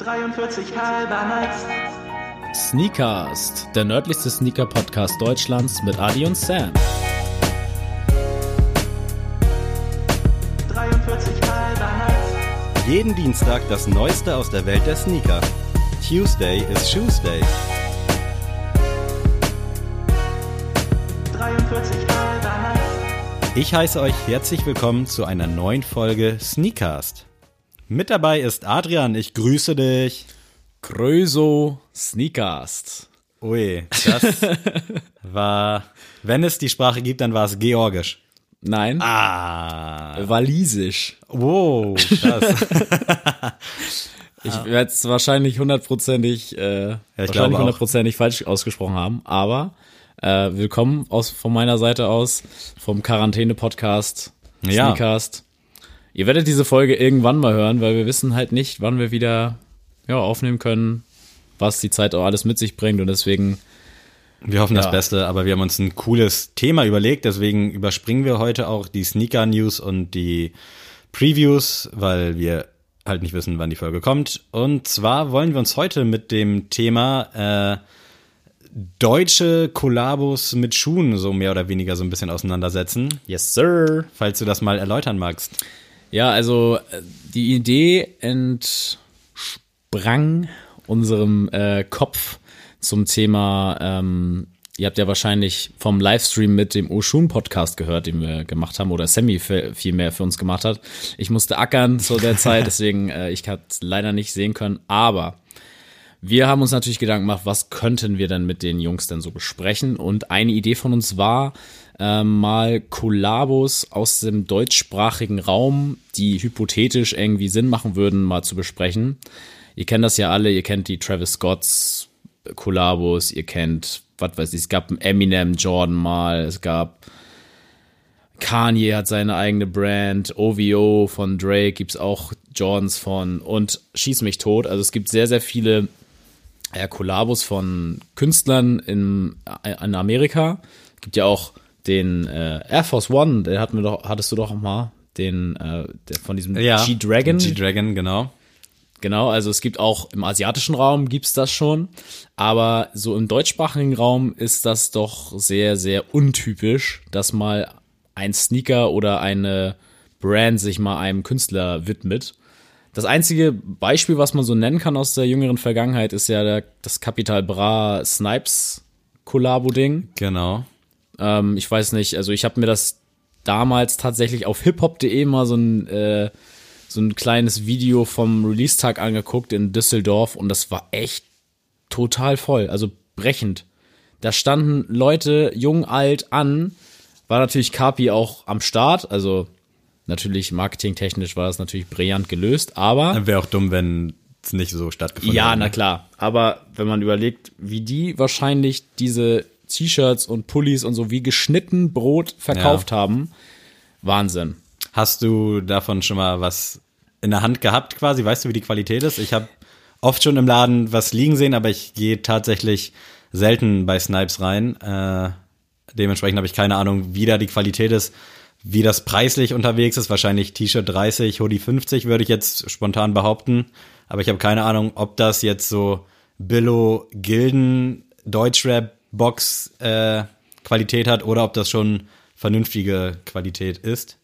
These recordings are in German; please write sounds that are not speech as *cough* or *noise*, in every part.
43 halber nice. Sneakast, der nördlichste Sneaker-Podcast Deutschlands mit Adi und Sam. 43 halber nice. Jeden Dienstag das Neueste aus der Welt der Sneaker. Tuesday is Shoes Day. 43 halber nice. Ich heiße euch herzlich willkommen zu einer neuen Folge Sneakast. Mit dabei ist Adrian, ich grüße dich. Gröso Sneakast. Ui, das *laughs* war, wenn es die Sprache gibt, dann war es Georgisch. Nein, Ah, Walisisch. wow, krass. *laughs* Ich werde es wahrscheinlich hundertprozentig, äh, ich wahrscheinlich hundertprozentig falsch ausgesprochen haben, aber äh, willkommen aus von meiner Seite aus vom Quarantäne-Podcast Ja. Ihr werdet diese Folge irgendwann mal hören, weil wir wissen halt nicht, wann wir wieder ja, aufnehmen können, was die Zeit auch alles mit sich bringt und deswegen Wir hoffen Ja. das Beste, aber wir haben uns ein cooles Thema überlegt, deswegen überspringen wir heute auch die Sneaker-News und die Previews, weil wir halt nicht wissen, wann die Folge kommt. Und zwar wollen wir uns heute mit dem Thema äh, deutsche Kollabos mit Schuhen so mehr oder weniger so ein bisschen auseinandersetzen, Yes, sir. falls du das mal erläutern magst. Ja, also äh, die Idee entsprang unserem äh, Kopf zum Thema, ähm, ihr habt ja wahrscheinlich vom Livestream mit dem Oshun Podcast gehört, den wir gemacht haben, oder Sammy viel viel mehr für uns gemacht hat. Ich musste ackern zu der Zeit, *laughs* deswegen äh, ich habe es leider nicht sehen können, aber wir haben uns natürlich Gedanken gemacht, was könnten wir denn mit den Jungs denn so besprechen? Und eine Idee von uns war, ähm, mal Kollabos aus dem deutschsprachigen Raum, die hypothetisch irgendwie Sinn machen würden, mal zu besprechen. Ihr kennt das ja alle, ihr kennt die Travis Scotts Kollabos, ihr kennt, was weiß ich, es gab Eminem Jordan mal, es gab Kanye hat seine eigene Brand, OVO von Drake gibt's auch Jordans von und Schieß mich tot. Also es gibt sehr, sehr viele äh, Kollabos von Künstlern in, äh, in Amerika. Es gibt ja auch den äh, Air Force One, den hatten wir doch, hattest du doch mal, den äh, der von diesem G-Dragon. G-Dragon, genau. Genau, also es gibt auch im asiatischen Raum gibt's das schon, aber so im deutschsprachigen Raum ist das doch sehr, sehr untypisch, dass mal ein Sneaker oder eine Brand sich mal einem Künstler widmet. Das einzige Beispiel, was man so nennen kann aus der jüngeren Vergangenheit, ist ja der, das Capital Bra Snipes Kollabo-Ding. Genau. Ähm, ich weiß nicht, also ich habe mir das damals tatsächlich auf hiphop.de mal so ein, äh, so ein kleines Video vom Release-Tag angeguckt in Düsseldorf und das war echt total voll, also brechend. Da standen Leute, jung, alt, an, war natürlich Kapi auch am Start, also natürlich marketingtechnisch war das natürlich brillant gelöst, aber Wäre auch dumm, wenn es nicht so stattgefunden ja, hätte. na klar. Aber wenn man überlegt, wie die wahrscheinlich diese T-Shirts und Pullis und so wie geschnitten Brot verkauft Ja. haben, Wahnsinn. Hast du davon schon mal was in der Hand gehabt quasi? Weißt du, wie die Qualität ist? Ich habe oft schon im Laden was liegen sehen, aber ich gehe tatsächlich selten bei Snipes rein. Äh, dementsprechend habe ich keine Ahnung, wie da die Qualität ist, wie das preislich unterwegs ist. Wahrscheinlich T-Shirt 30, Hoodie 50 würde ich jetzt spontan behaupten. Aber ich habe keine Ahnung, ob das jetzt so Billo Gilden Deutschrap Box äh, Qualität hat oder ob das schon vernünftige Qualität ist.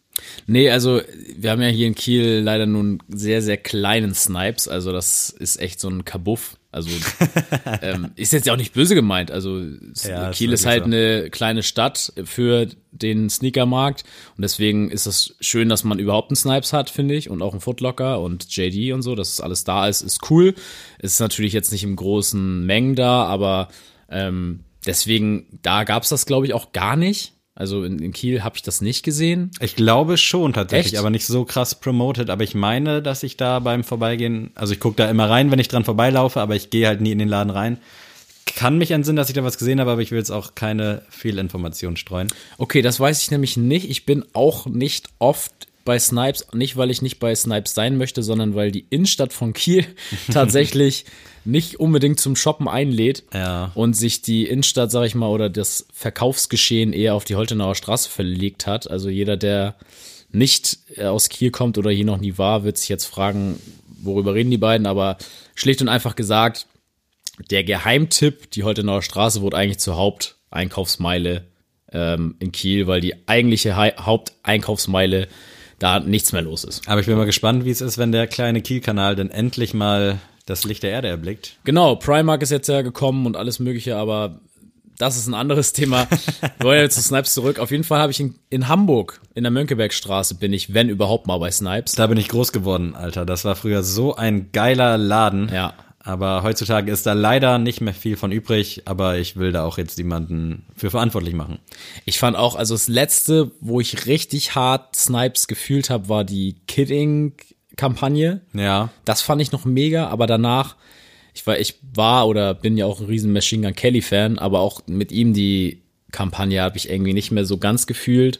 Nee, also wir haben ja hier in Kiel leider nur einen sehr, sehr kleinen Snipes. Also das ist echt so ein Kabuff. Also *laughs* ähm, ist jetzt ja auch nicht böse gemeint. Also Ja, Kiel ist halt so. eine kleine Stadt für den Sneakermarkt und deswegen ist es schön, dass man überhaupt einen Snipes hat, finde ich, und auch einen Footlocker und JD und so, dass es alles da ist, ist cool. Es ist natürlich jetzt nicht im großen Mengen da, aber ähm, deswegen, da gab's das, glaube ich, auch gar nicht. Also in, in Kiel habe ich das nicht gesehen. Ich glaube schon tatsächlich, Echt? aber nicht so krass promoted. Aber ich meine, dass ich da beim Vorbeigehen, also ich gucke da immer rein, wenn ich dran vorbeilaufe, aber ich gehe halt nie in den Laden rein. Kann mich entsinnen, dass ich da was gesehen habe, aber ich will jetzt auch keine Fehlinformationen streuen. Okay, das weiß ich nämlich nicht. Ich bin auch nicht oft bei Snipes, nicht weil ich nicht bei Snipes sein möchte, sondern weil die Innenstadt von Kiel *laughs* tatsächlich nicht unbedingt zum Shoppen einlädt Ja. und sich die Innenstadt, sag ich mal, oder das Verkaufsgeschehen eher auf die Holtenauer Straße verlegt hat. Also jeder, der nicht äh, aus Kiel kommt oder hier noch nie war, wird sich jetzt fragen, worüber reden die beiden, aber schlicht und einfach gesagt, der Geheimtipp, die Holtener Straße wurde eigentlich zur Haupteinkaufsmeile ähm, in Kiel, weil die eigentliche Hei- Haupteinkaufsmeile da nichts mehr los ist. Aber ich bin mal gespannt, wie es ist, wenn der kleine Kielkanal dann endlich mal das Licht der Erde erblickt. Genau, Primark ist jetzt ja gekommen und alles mögliche, aber das ist ein anderes Thema. *laughs* Wir wollen jetzt zu Snipes zurück. Auf jeden Fall habe ich in, in Hamburg, in der Mönckebergstraße bin ich, wenn überhaupt mal bei Snipes. Da bin ich groß geworden, Alter. Das war früher so ein geiler Laden. Ja. Aber heutzutage ist da leider nicht mehr viel von übrig, aber ich will da auch jetzt niemanden für verantwortlich machen. Ich fand auch, also das letzte, wo ich richtig hart Snipes gefühlt habe, war die Kidding-Kampagne. Ja. Das fand ich noch mega, aber danach, ich war, ich war oder bin ja auch ein riesen Machine Gun Kelly Fan, aber auch mit ihm die Kampagne habe ich irgendwie nicht mehr so ganz gefühlt.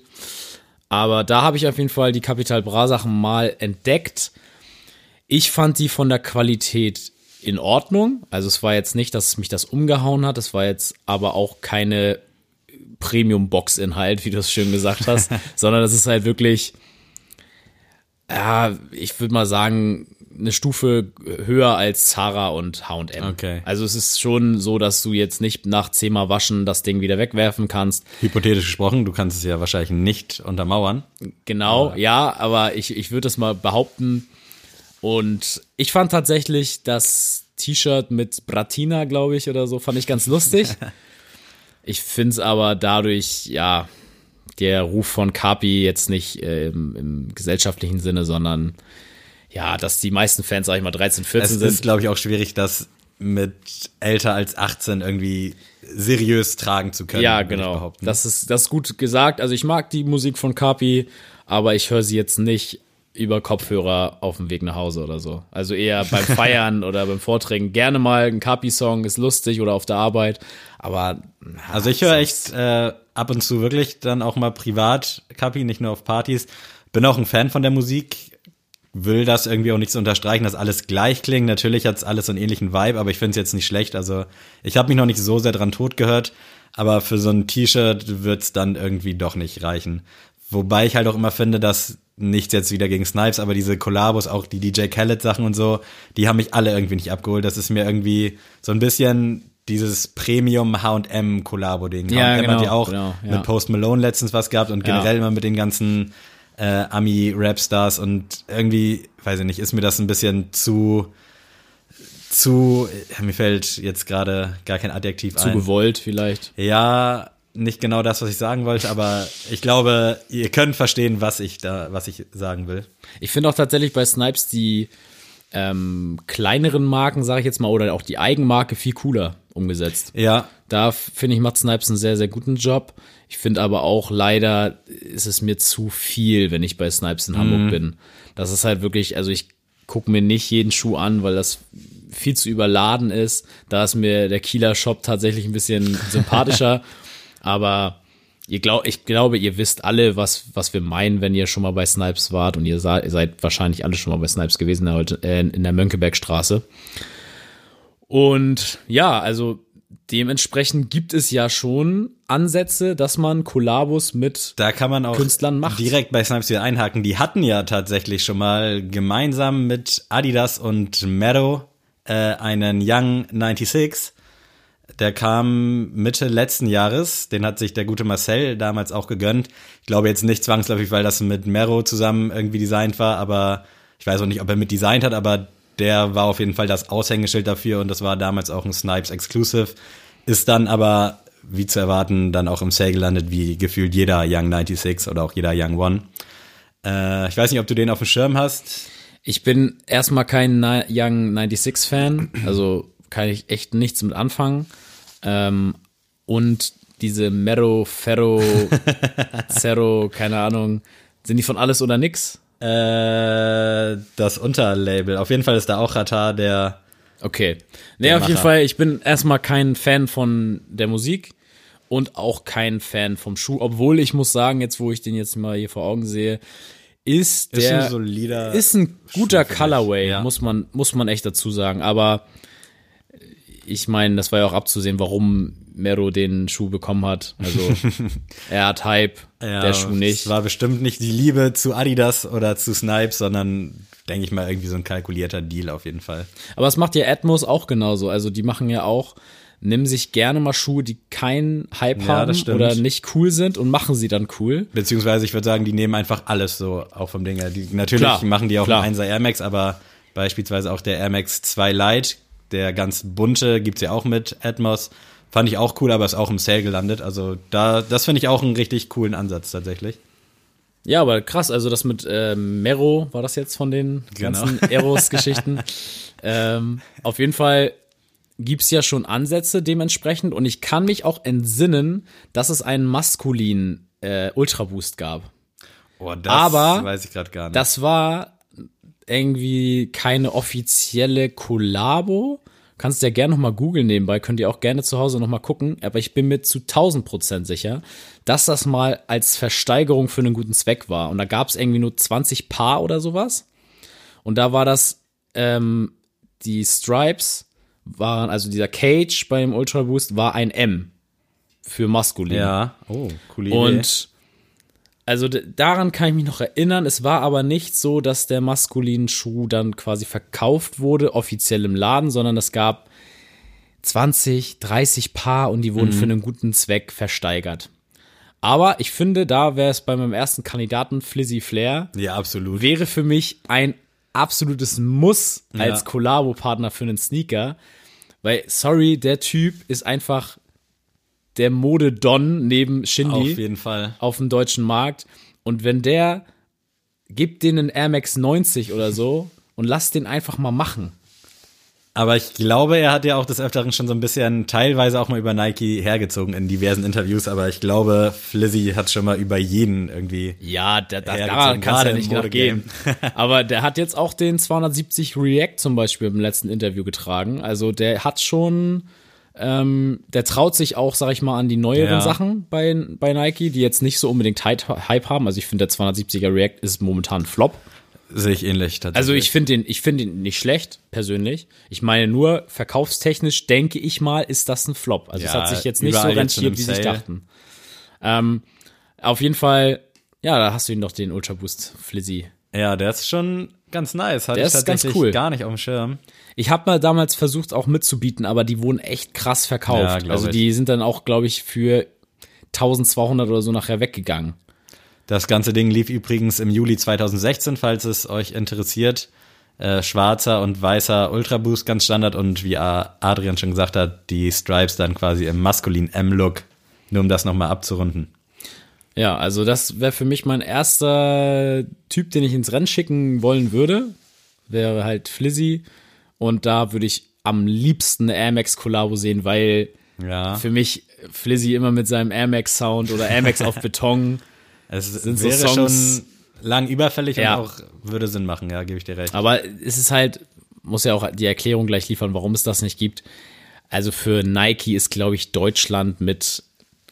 Aber da habe ich auf jeden Fall die Capital Bra Sachen mal entdeckt. Ich fand die von der Qualität in Ordnung. Also es war jetzt nicht, dass mich das umgehauen hat. Es war jetzt aber auch keine Premium-Box-Inhalt, wie du es schön gesagt hast, *laughs* sondern das ist halt wirklich, ja, ich würde mal sagen, eine Stufe höher als Zara und H&M. Okay. Also es ist schon so, dass du jetzt nicht nach zehnmal waschen das Ding wieder wegwerfen kannst. Hypothetisch gesprochen, du kannst es ja wahrscheinlich nicht untermauern. Genau, ja, aber ich, ich würde das mal behaupten. Und ich fand tatsächlich das T-Shirt mit Bratina, glaube ich, oder so, fand ich ganz lustig. *laughs* ich finde es aber dadurch, ja, der Ruf von Kapi jetzt nicht äh, im, im gesellschaftlichen Sinne, sondern ja, dass die meisten Fans, sag ich mal, 13, 14 Es sind. ist, glaube ich, auch schwierig, das mit älter als 18 irgendwie seriös tragen zu können. Ja, genau. Das ist, das ist gut gesagt. Also ich mag die Musik von Kapi, aber ich höre sie jetzt nicht über Kopfhörer auf dem Weg nach Hause oder so. Also eher beim *laughs* Feiern oder beim Vorträgen. Gerne mal ein Kapi-Song, ist lustig oder auf der Arbeit. Aber Also ich höre echt äh, ab und zu wirklich dann auch mal privat Kapi, nicht nur auf Partys. Bin auch ein Fan von der Musik, will das irgendwie auch nicht so unterstreichen, dass alles gleich klingt. Natürlich hat's alles so einen ähnlichen Vibe, aber ich finde es jetzt nicht schlecht. Also ich habe mich noch nicht so sehr dran tot gehört, aber für so ein T-Shirt wird's dann irgendwie doch nicht reichen. Wobei ich halt auch immer finde, dass nichts jetzt wieder gegen Snipes, aber diese Kollabos, auch die DJ Khaled Sachen und so, die haben mich alle irgendwie nicht abgeholt. Das ist mir irgendwie so ein bisschen dieses Premium H&M Kollabo Ding. Ja, H&M hat genau, ja auch genau, ja. mit Post Malone letztens was gehabt und generell Ja. immer mit den ganzen äh, Ami Rapstars und irgendwie, weiß ich nicht, ist mir das ein bisschen zu zu mir fällt jetzt gerade gar kein Adjektiv zu ein. gewollt vielleicht. Ja, nicht genau das, was ich sagen wollte, aber ich glaube, ihr könnt verstehen, was ich da, was ich sagen will. Ich finde auch tatsächlich bei Snipes die ähm, kleineren Marken, sage ich jetzt mal, oder auch die Eigenmarke viel cooler umgesetzt. Ja, Da finde ich, macht Snipes einen sehr, sehr guten Job. Ich finde aber auch leider ist es mir zu viel, wenn ich bei Snipes in Hamburg bin. Das ist halt wirklich, also ich gucke mir nicht jeden Schuh an, weil das viel zu überladen ist. Da ist mir der Kieler Shop tatsächlich ein bisschen sympathischer. *laughs* aber ihr glaub, ich glaube, ihr wisst alle, was, was wir meinen, wenn ihr schon mal bei Snipes wart. Und ihr, seid wahrscheinlich alle schon mal bei Snipes gewesen heute, äh, in der Mönckebergstraße. Und ja, also dementsprechend gibt es ja schon Ansätze, dass man Kollabos mit da kann man auch Künstlern macht. direkt bei Snipes wieder einhaken. Die hatten ja tatsächlich schon mal gemeinsam mit Adidas und Meadow äh, einen Young 96. Der kam Mitte letzten Jahres. Den hat sich der gute Marcel damals auch gegönnt. Ich glaube jetzt nicht zwangsläufig, weil das mit Mero zusammen irgendwie designt war, aber ich weiß auch nicht, ob er mit designt hat, aber der war auf jeden Fall das Aushängeschild dafür und das war damals auch ein Snipes Exclusive. Ist dann aber, wie zu erwarten, dann auch im Sale gelandet, wie gefühlt jeder Young 96 oder auch jeder Young One. Äh, ich weiß nicht, ob du den auf dem Schirm hast. Ich bin erstmal kein Young 96 Fan, also kann ich echt nichts mit anfangen. Ähm, und diese Mero, Ferro, *laughs* Zero, keine Ahnung, sind die von alles oder nix? Äh, das Unterlabel. Auf jeden Fall ist da auch Ratar, der Okay. Nee, Der auf jeden. Fall, ich bin erstmal kein Fan von der Musik und auch kein Fan vom Schuh, obwohl ich muss sagen, jetzt wo ich den jetzt mal hier vor Augen sehe, ist ist der ein solider. ist ein guter Schuh Colorway, ja. muss man muss man echt dazu sagen, aber ich meine, das war ja auch abzusehen, warum Mero den Schuh bekommen hat. Also *laughs* er hat Hype, ja, der Schuh nicht. Es war bestimmt nicht die Liebe zu Adidas oder zu Snipes, sondern denke ich mal, irgendwie so ein kalkulierter Deal auf jeden Fall. Aber es macht ja Atmos auch genauso. Also die machen ja auch, nehmen sich gerne mal Schuhe, die keinen Hype Ja, haben oder nicht cool sind und machen sie dann cool. Beziehungsweise ich würde sagen, die nehmen einfach alles so auch vom Ding her. Die, natürlich Klar, machen die auch klar. einen 1er Air Max, aber beispielsweise auch der Air Max 2 Lite, der ganz bunte, gibt's ja auch mit Atmos. Fand ich auch cool, aber ist auch im Sale gelandet. Also da, das finde ich auch einen richtig coolen Ansatz tatsächlich. Ja, aber krass, also das mit ähm, Mero war das jetzt von den Genau. ganzen Eros-Geschichten. *laughs* ähm, auf jeden Fall gibt's ja schon Ansätze dementsprechend und ich kann mich auch entsinnen, dass es einen maskulinen äh, Ultra Boost gab. Oh, das Aber weiß ich gerade gar nicht. Das war irgendwie keine offizielle Kollabo. Kannst ja gerne noch mal googeln nebenbei, könnt ihr auch gerne zu Hause noch mal gucken. Aber ich bin mir zu 1000 Prozent sicher, dass das mal als Versteigerung für einen guten Zweck war. Und da gab es irgendwie nur 20 Paar oder sowas. Und da war das, ähm, die Stripes waren, also dieser Cage beim Ultra Boost war ein M für maskulin. ja, oh, coole Idee. Und also daran kann ich mich noch erinnern. Es war aber nicht so, dass der maskuline Schuh dann quasi verkauft wurde, offiziell im Laden, sondern es gab 20, 30 Paar und die wurden für einen guten Zweck versteigert. Aber ich finde, da wäre es bei meinem ersten Kandidaten Flizzy Flair, ja, absolut. wäre für mich ein absolutes Muss als Ja. Kollabo-Partner für einen Sneaker. Weil, sorry, der Typ ist einfach der Mode-Don neben Shindy Auf jeden Fall. auf dem deutschen Markt. Und wenn der gibt den einen Air Max 90 oder so und lasst den einfach mal machen. Aber ich glaube, er hat ja auch des Öfteren schon so ein bisschen teilweise auch mal über Nike hergezogen in diversen Interviews, aber ich glaube, Flizzy hat schon mal über jeden irgendwie. Ja, da, da, Ja, daran kann es ja nicht nachgehen. Modegame. *laughs* *laughs* Aber der hat jetzt auch den 270 React zum Beispiel im letzten Interview getragen. Also der hat schon, ähm, der traut sich auch, sag ich mal, an die neueren Ja. Sachen bei, bei Nike, die jetzt nicht so unbedingt Hype haben. Also ich finde, der 270er React ist momentan ein Flop. Sehe ich ähnlich tatsächlich. Also ich finde den, ich finde ihn nicht schlecht, persönlich. Ich meine nur, verkaufstechnisch denke ich mal, ist das ein Flop. Also es Ja, hat sich jetzt nicht so rentiert, wie sie sich dachten. Ähm, auf jeden Fall, ja, da hast du ihn doch den Ultra Boost Flizzy. Ja, der ist schon ganz nice. Hatte Der ich ist ganz cool. gar nicht auf dem Schirm. Ich habe mal damals versucht, auch mitzubieten, aber die wurden echt krass Ja, verkauft. glaub also ich. die sind dann auch, glaube ich, für 1200 oder so nachher weggegangen. Das ganze Ding lief übrigens im Juli 2016, falls es euch interessiert. Äh, schwarzer und weißer Ultra Boost ganz Standard und wie Adrian schon gesagt hat, die Stripes dann quasi im maskulinen M-Look. Nur um das nochmal abzurunden. Ja, also das wäre für mich mein erster Typ, den ich ins Rennen schicken wollen würde. Wäre halt Flizzy. Und da würde ich am liebsten eine Air Max Collabo sehen, weil Ja. für mich Flizzy immer mit seinem Air Max Sound oder Air Max auf *laughs* Beton. Es sind so wäre Songs- schon lang überfällig Ja. und auch würde Sinn machen, ja, gebe ich dir recht. Aber es ist halt, muss ja auch die Erklärung gleich liefern, warum es das nicht gibt. Also für Nike ist, glaube ich, Deutschland mit,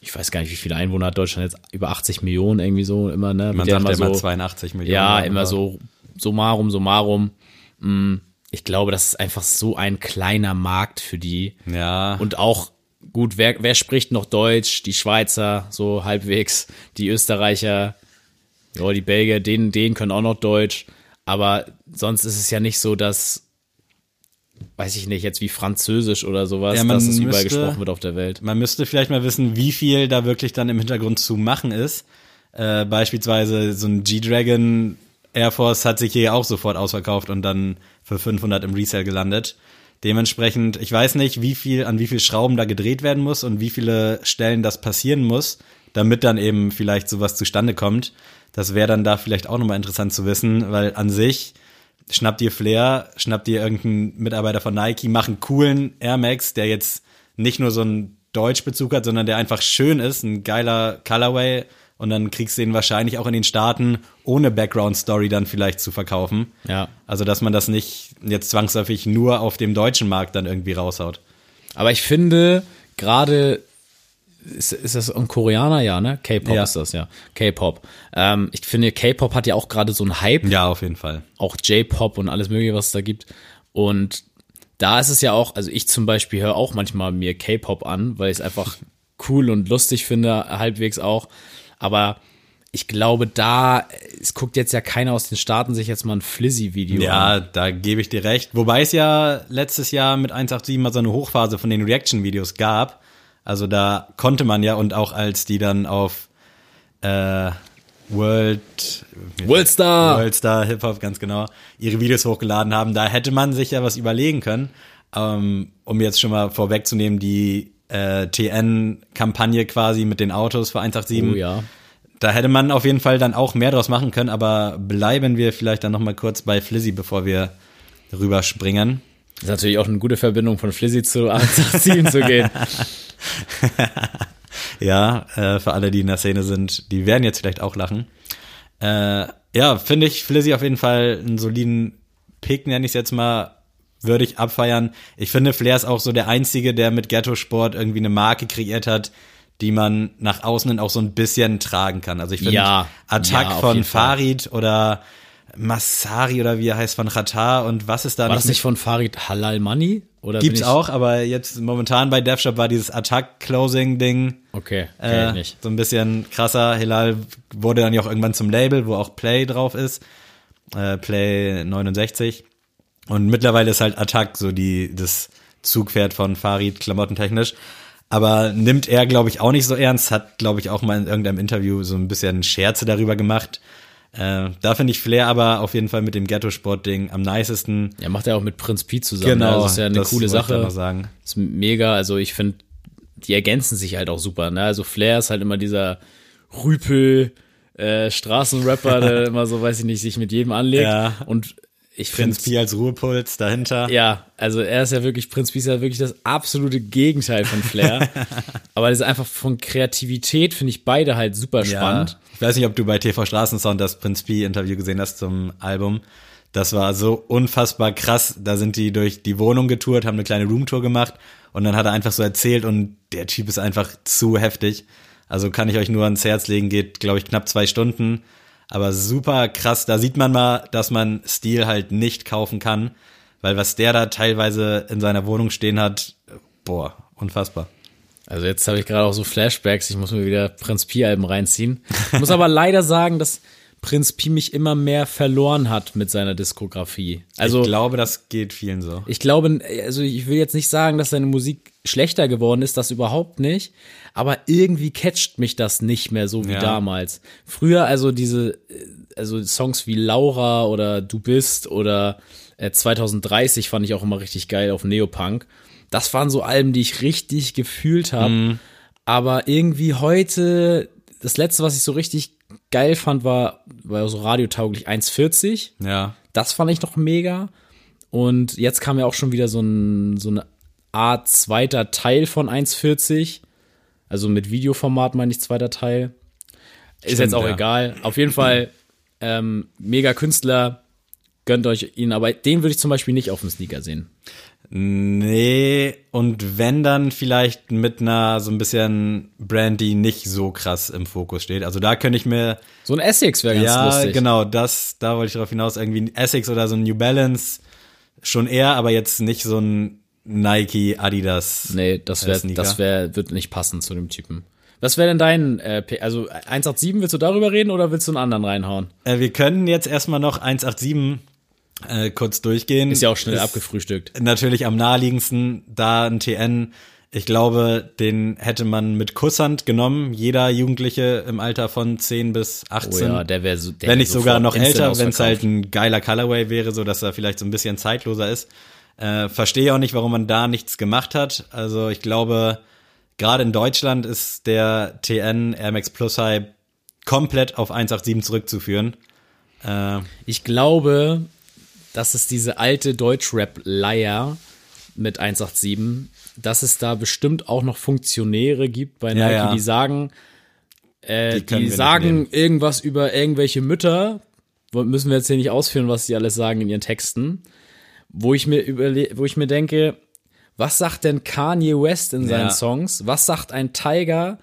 ich weiß gar nicht, wie viele Einwohner hat Deutschland jetzt, über 80 Millionen irgendwie so immer, ne? Man sagt immer so, 82 Millionen. Ja, immer so summarum, summarum. Mm, Ich glaube, das ist einfach so ein kleiner Markt für die. Ja, Und auch, gut, wer, wer spricht noch Deutsch? Die Schweizer, so halbwegs, die Österreicher, ja, die Belgier, denen, denen können auch noch Deutsch. Aber sonst ist es ja nicht so, dass, weiß ich nicht, jetzt wie Französisch oder sowas, Ja, dass es überall gesprochen wird auf der Welt. man müsste vielleicht mal wissen, wie viel da wirklich dann im Hintergrund zu machen ist. Äh, beispielsweise so ein G-Dragon Air Force hat sich hier auch sofort ausverkauft und dann für 500 im Resale gelandet. Dementsprechend, ich weiß nicht, wie viel, an wie viel Schrauben da gedreht werden muss und wie viele Stellen das passieren muss, damit dann eben vielleicht sowas zustande kommt. Das wäre dann da vielleicht auch nochmal interessant zu wissen, weil an sich schnappt dir Flair, schnappt dir irgendeinen Mitarbeiter von Nike, mach einen coolen Air Max, der jetzt nicht nur so einen Deutschbezug hat, sondern der einfach schön ist, ein geiler Colorway und dann kriegst du ihn wahrscheinlich auch in den Staaten ohne Background Story dann vielleicht zu verkaufen. Ja. Also, dass man das nicht jetzt zwangsläufig nur auf dem deutschen Markt dann irgendwie raushaut. Aber ich finde, gerade ist, ist das ein Koreaner, ja, ne? K-Pop Ja. ist das, ja. K-Pop. Ähm, ich finde, K-Pop hat ja auch gerade so einen Hype. Ja, auf jeden Fall. auch J-Pop und alles mögliche, was es da gibt. Und da ist es ja auch, also ich zum Beispiel höre auch manchmal mir K-Pop an, weil ich es einfach *laughs* cool und lustig finde, halbwegs auch. Aber ich glaube, da, es guckt jetzt ja keiner aus den Staaten sich jetzt mal ein Flizzy-Video Ja, an. da gebe ich dir recht. Wobei es ja letztes Jahr mit 187 mal so eine Hochphase von den Reaction-Videos gab. Also da konnte man ja und auch als die dann auf äh, World Worldstar! Worldstar Hip Hop ganz genau ihre Videos hochgeladen haben, da hätte man sich ja was überlegen können. Ähm, um jetzt schon mal vorwegzunehmen, die äh, TN-Kampagne quasi mit den Autos für 187. Oh ja. Da hätte man auf jeden Fall dann auch mehr draus machen können, aber bleiben wir vielleicht dann noch mal kurz bei Flizzy, bevor wir rüberspringen. Das ist natürlich auch eine gute Verbindung von Flizzy zu 187 zu gehen. *laughs* Ja, äh, für alle, die in der Szene sind, die werden jetzt vielleicht auch lachen. Äh, ja, finde ich Flizzy auf jeden Fall einen soliden Pick, nenne ich es jetzt mal, würde ich abfeiern. Ich finde, Flair ist auch so der Einzige, der mit Ghetto Sport irgendwie eine Marke kreiert hat, die man nach außen hin auch so ein bisschen tragen kann. Also ich finde, Ja, Attack ja, von. Farid oder Massari oder wie er heißt von Qatar und was ist da War das nicht von Farid Halal Money? Oder Gibt's auch, aber jetzt momentan bei DevShop war dieses Attack-Closing-Ding Okay, äh, ich nicht. so ein bisschen krasser. Hilal wurde dann ja auch irgendwann zum Label, wo auch Play drauf ist. Äh, Play 69. Und mittlerweile ist halt Attack so die, das Zugpferd von Farid klamottentechnisch. Aber nimmt er, glaube ich, auch nicht so ernst. Hat, glaube ich, auch mal in irgendeinem Interview so ein bisschen Scherze darüber gemacht. Äh, da finde ich Flair aber auf jeden Fall mit dem Ghetto-Sport-Ding am nicesten. Ja, macht er auch mit Prinz P zusammen. ne? Das ist ja eine das coole ich Sache. noch sagen. ist mega, also ich finde, die ergänzen sich halt auch super. Ne? Also Flair ist halt immer dieser Rüpel, äh, Straßenrapper, der *laughs* immer so, weiß ich nicht, sich mit jedem anlegt. Ja. Und ich finde, Prinz Pi als Ruhepuls dahinter. ja, also er ist ja wirklich, Prinz Pi ist ja wirklich das absolute Gegenteil von Flair. *laughs* Aber das ist einfach von Kreativität, finde ich beide halt super spannend. Ja. Ich weiß nicht, ob du bei TV Straßensound das Prinz Pi Interview gesehen hast zum Album. Das war so unfassbar krass. Da sind die durch die Wohnung getourt, haben eine kleine Roomtour gemacht und dann hat er einfach so erzählt und der Typ ist einfach zu heftig. Also kann ich euch nur ans Herz legen, geht, glaube ich, knapp zwei Stunden. Aber super krass. Da sieht man mal, dass man Stil halt nicht kaufen kann. Weil was der da teilweise in seiner Wohnung stehen hat, boah, unfassbar. Also jetzt habe ich gerade auch so Flashbacks, ich muss mir wieder Prinz Pi-Alben reinziehen. Ich muss aber *laughs* leider sagen, dass Prinz Pi mich immer mehr verloren hat mit seiner Diskografie. Also ich glaube, das geht vielen so. Ich glaube, also ich will jetzt nicht sagen, dass seine Musik schlechter geworden ist, das überhaupt nicht. Aber irgendwie catcht mich das nicht mehr so wie Ja. damals. Früher also diese, äh, also Songs wie Laura oder Du bist oder äh, 2030 fand ich auch immer richtig geil auf Neopunk. Das waren so Alben, die ich richtig gefühlt habe. Mhm. Aber irgendwie heute, das letzte, was ich so richtig geil fand, war, war so radiotauglich 1,40. Ja. Das fand ich noch mega. Und jetzt kam ja auch schon wieder so, ein, so eine Art zweiter Teil von 1,40. Also mit Videoformat meine ich zweiter Teil. Ist Stimmt, jetzt auch ja. egal. Auf jeden Fall ähm, mega Künstler. Gönnt euch ihn, aber den würde ich zum Beispiel nicht auf dem Sneaker sehen. Nee, und wenn dann vielleicht mit einer so ein bisschen Brand, die nicht so krass im Fokus steht. Also da könnte ich mir, So ein Essex wäre ganz ja, lustig. genau, das, da wollte ich darauf hinaus, irgendwie ein Essex oder so ein New Balance schon eher, aber jetzt nicht so ein Nike, Adidas. Nee, das wäre, das wäre, wird nicht passen zu dem Typen. Was wäre denn dein, äh, P- also 187, willst du darüber reden oder willst du einen anderen reinhauen? Äh, wir können jetzt erstmal noch 187 äh, kurz durchgehen. Ist ja auch schnell abgefrühstückt. natürlich am naheliegendsten da ein TN. Ich glaube, den hätte man mit Kusshand genommen. Jeder Jugendliche im Alter von 10 bis Oh 18. ja, der wäre so, der wenn nicht sogar noch älter, wenn es halt ein geiler Colorway wäre, so dass er vielleicht so ein bisschen zeitloser ist. Äh, Verstehe auch nicht, warum man da nichts gemacht hat. Also ich glaube, gerade in Deutschland ist der TN Air Max Plus Hype komplett auf 187 zurückzuführen. Äh, Ich glaube, dass es diese alte Deutschrap-Leier mit 187, dass es da bestimmt auch noch Funktionäre gibt bei Ja, Nike, ja. die sagen, äh, Die die sagen irgendwas über irgendwelche Mütter, müssen wir jetzt hier nicht ausführen, was die alles sagen in ihren Texten, wo ich mir überle wo ich mir denke, was sagt denn Kanye West in seinen Ja. Songs? Was sagt ein Tiger?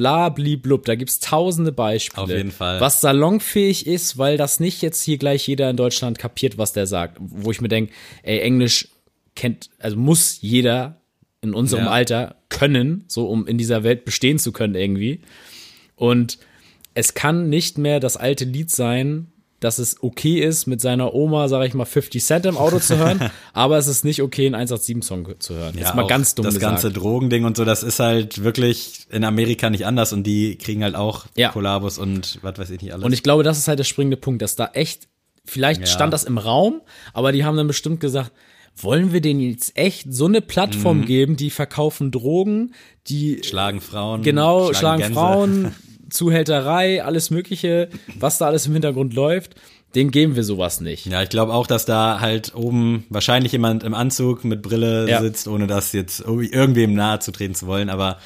Bla, blub. Da gibt's tausende Beispiele. Auf jeden Fall. Was salonfähig ist, weil das nicht jetzt hier gleich jeder in Deutschland kapiert, was der sagt. Wo ich mir denke, ey, Englisch kennt, also muss jeder in unserem Ja. Alter können, so um in dieser Welt bestehen zu können irgendwie. Und es kann nicht mehr das alte Lied sein, dass es okay ist, mit seiner Oma, sage ich mal, 50 Cent im Auto zu hören, *laughs* aber es ist nicht okay, einen 187-Song zu hören. Jetzt mal ganz dumm Das gesagt. ganze Drogending und so, das ist halt wirklich in Amerika nicht anders und die kriegen halt auch Ja. Kollabos und was weiß ich nicht alles. Und ich glaube, das ist halt der springende Punkt, dass da echt, vielleicht Ja. stand das im Raum, aber die haben dann bestimmt gesagt, wollen wir denen jetzt echt so eine Mhm. Plattform geben, die verkaufen Drogen, die schlagen Frauen. genau schlagen, Gänse. Frauen, *laughs* Zuhälterei, alles Mögliche, was da alles im Hintergrund läuft, den geben wir sowas nicht. Ja, ich glaube auch, dass da halt oben wahrscheinlich jemand im Anzug mit Brille Ja. sitzt, ohne das jetzt irgendwem nahe zu treten zu wollen. Aber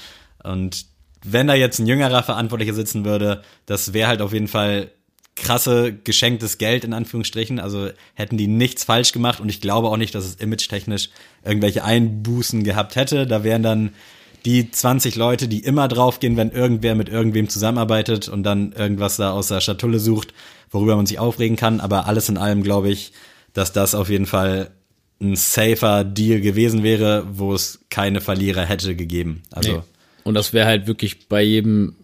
und wenn da jetzt ein jüngerer Verantwortlicher sitzen würde, das wäre halt auf jeden Fall krasse geschenktes Geld in Anführungsstrichen. Also hätten die nichts falsch gemacht und ich glaube auch nicht, dass es image-technisch irgendwelche Einbußen gehabt hätte. Da wären dann die 20 Leute, die immer draufgehen, wenn irgendwer mit irgendwem zusammenarbeitet und dann irgendwas da aus der Schatulle sucht, worüber man sich aufregen kann. Aber alles in allem glaube ich, dass das auf jeden Fall ein safer Deal gewesen wäre, wo es keine Verlierer hätte gegeben. Also Nee. Und das wäre halt wirklich bei jedem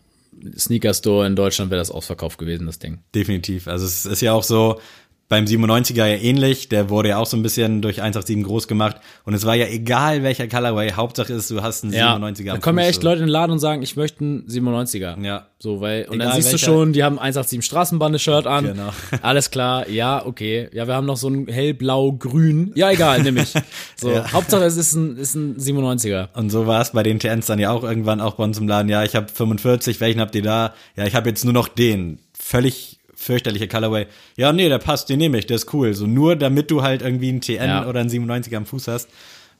Sneaker Store in Deutschland wäre das ausverkauft gewesen, das Ding. definitiv. Also es ist ja auch so beim 97er ja ähnlich. Der wurde ja auch so ein bisschen durch 187 groß gemacht. Und es war ja egal, welcher Colorway. Hauptsache ist, du hast einen 97er da kommen ja echt. Leute in den Laden und sagen, ich möchte einen 97er. Ja. So, weil, und Egal dann siehst welcher. du schon, die haben 187 Straßenbande-Shirt an. Genau. *laughs* Alles klar, ja, okay. Ja, wir haben noch so ein hellblau-grün. Ja, egal, nehme ich. *laughs* So, Ja. Hauptsache es ist ein, ist ein 97er. Und so war es bei den TNs dann ja auch irgendwann auch bei uns im Laden. Ja, ich habe 45, welchen habt ihr da? Ja, ich habe jetzt nur noch den. Völlig fürchterliche Colorway. Ja, nee, der passt, den nehme ich, der ist cool. So nur damit du halt irgendwie einen TN Ja. oder einen 97er am Fuß hast.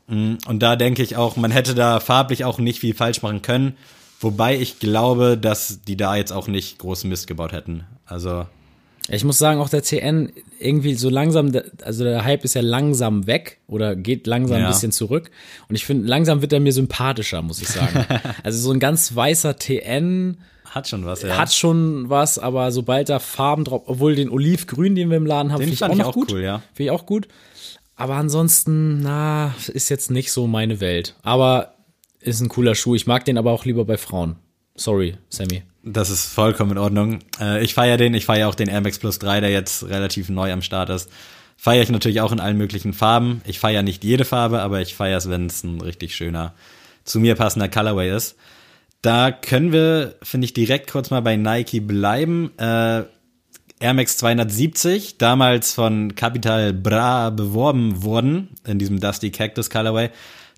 Mm, Und da denke ich auch, man hätte da farblich auch nicht viel falsch machen können. Wobei ich glaube, dass die da jetzt auch nicht großen Mist gebaut hätten. Also, Ich muss sagen, auch der TN irgendwie so langsam, also der Hype ist ja langsam weg oder geht langsam Ja. ein bisschen zurück. Und ich finde, langsam wird er mir sympathischer, muss ich sagen. *laughs* also so ein ganz weißer TN hat schon was, ja. hat schon was, aber sobald da Farben drauf, obwohl den Olivgrün, den wir im Laden haben, finde ich auch noch auch gut. cool, ja. Finde ich auch gut. Aber ansonsten, na, ist jetzt nicht so meine Welt. Aber ist ein cooler Schuh. Ich mag den aber auch lieber bei Frauen. Sorry, Sammy. Das ist vollkommen in Ordnung. Äh, ich feiere den, ich feiere auch den Air Max Plus 3, der jetzt relativ neu am Start ist. Feiere ich natürlich auch in allen möglichen Farben. Ich feiere nicht jede Farbe, aber ich feiere es, wenn es ein richtig schöner, zu mir passender Colorway ist. Da können wir, finde ich, direkt kurz mal bei Nike bleiben. Äh, Air Max 270, damals von Capital Bra beworben worden, in diesem Dusty Cactus Colorway.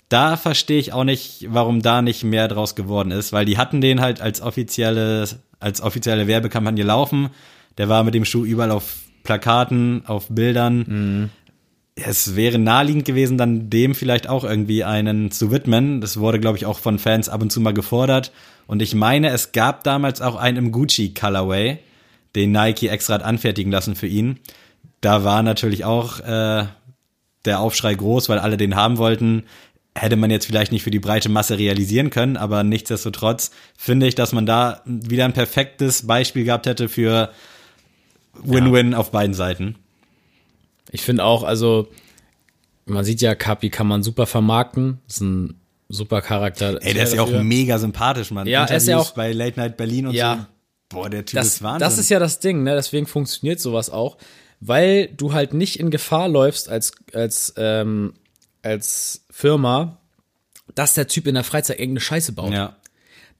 Da verstehe ich auch nicht, warum da nicht mehr draus geworden ist, weil die hatten den halt als offizielle, als offizielle Werbekampagne laufen. Der war mit dem Schuh überall auf Plakaten, auf Bildern. Es wäre naheliegend gewesen, dann dem vielleicht auch irgendwie einen zu widmen. Das wurde, glaube ich, auch von Fans ab und zu mal gefordert. Und ich meine, es gab damals auch einen im Gucci Colorway, den Nike extra hat anfertigen lassen für ihn. Da war natürlich auch äh, der Aufschrei groß, weil alle den haben wollten. Hätte man jetzt vielleicht nicht für die breite Masse realisieren können, aber nichtsdestotrotz finde ich, dass man da wieder ein perfektes Beispiel gehabt hätte für Win-Win auf beiden Seiten. Ich finde auch, also, man sieht ja, Kapi kann man super vermarkten. Ist ein super Charakter. Ey, der ist ja auch mega sympathisch, Mann. Ja, er ist ja Interviews auch- bei Late Night Berlin und Ja. so. Boah, der Typ das, ist Wahnsinn. das ist ja das Ding, ne? Deswegen funktioniert sowas auch, weil du halt nicht in Gefahr läufst als als ähm, als Firma, dass der Typ in der Freizeit irgendeine Scheiße baut. ja.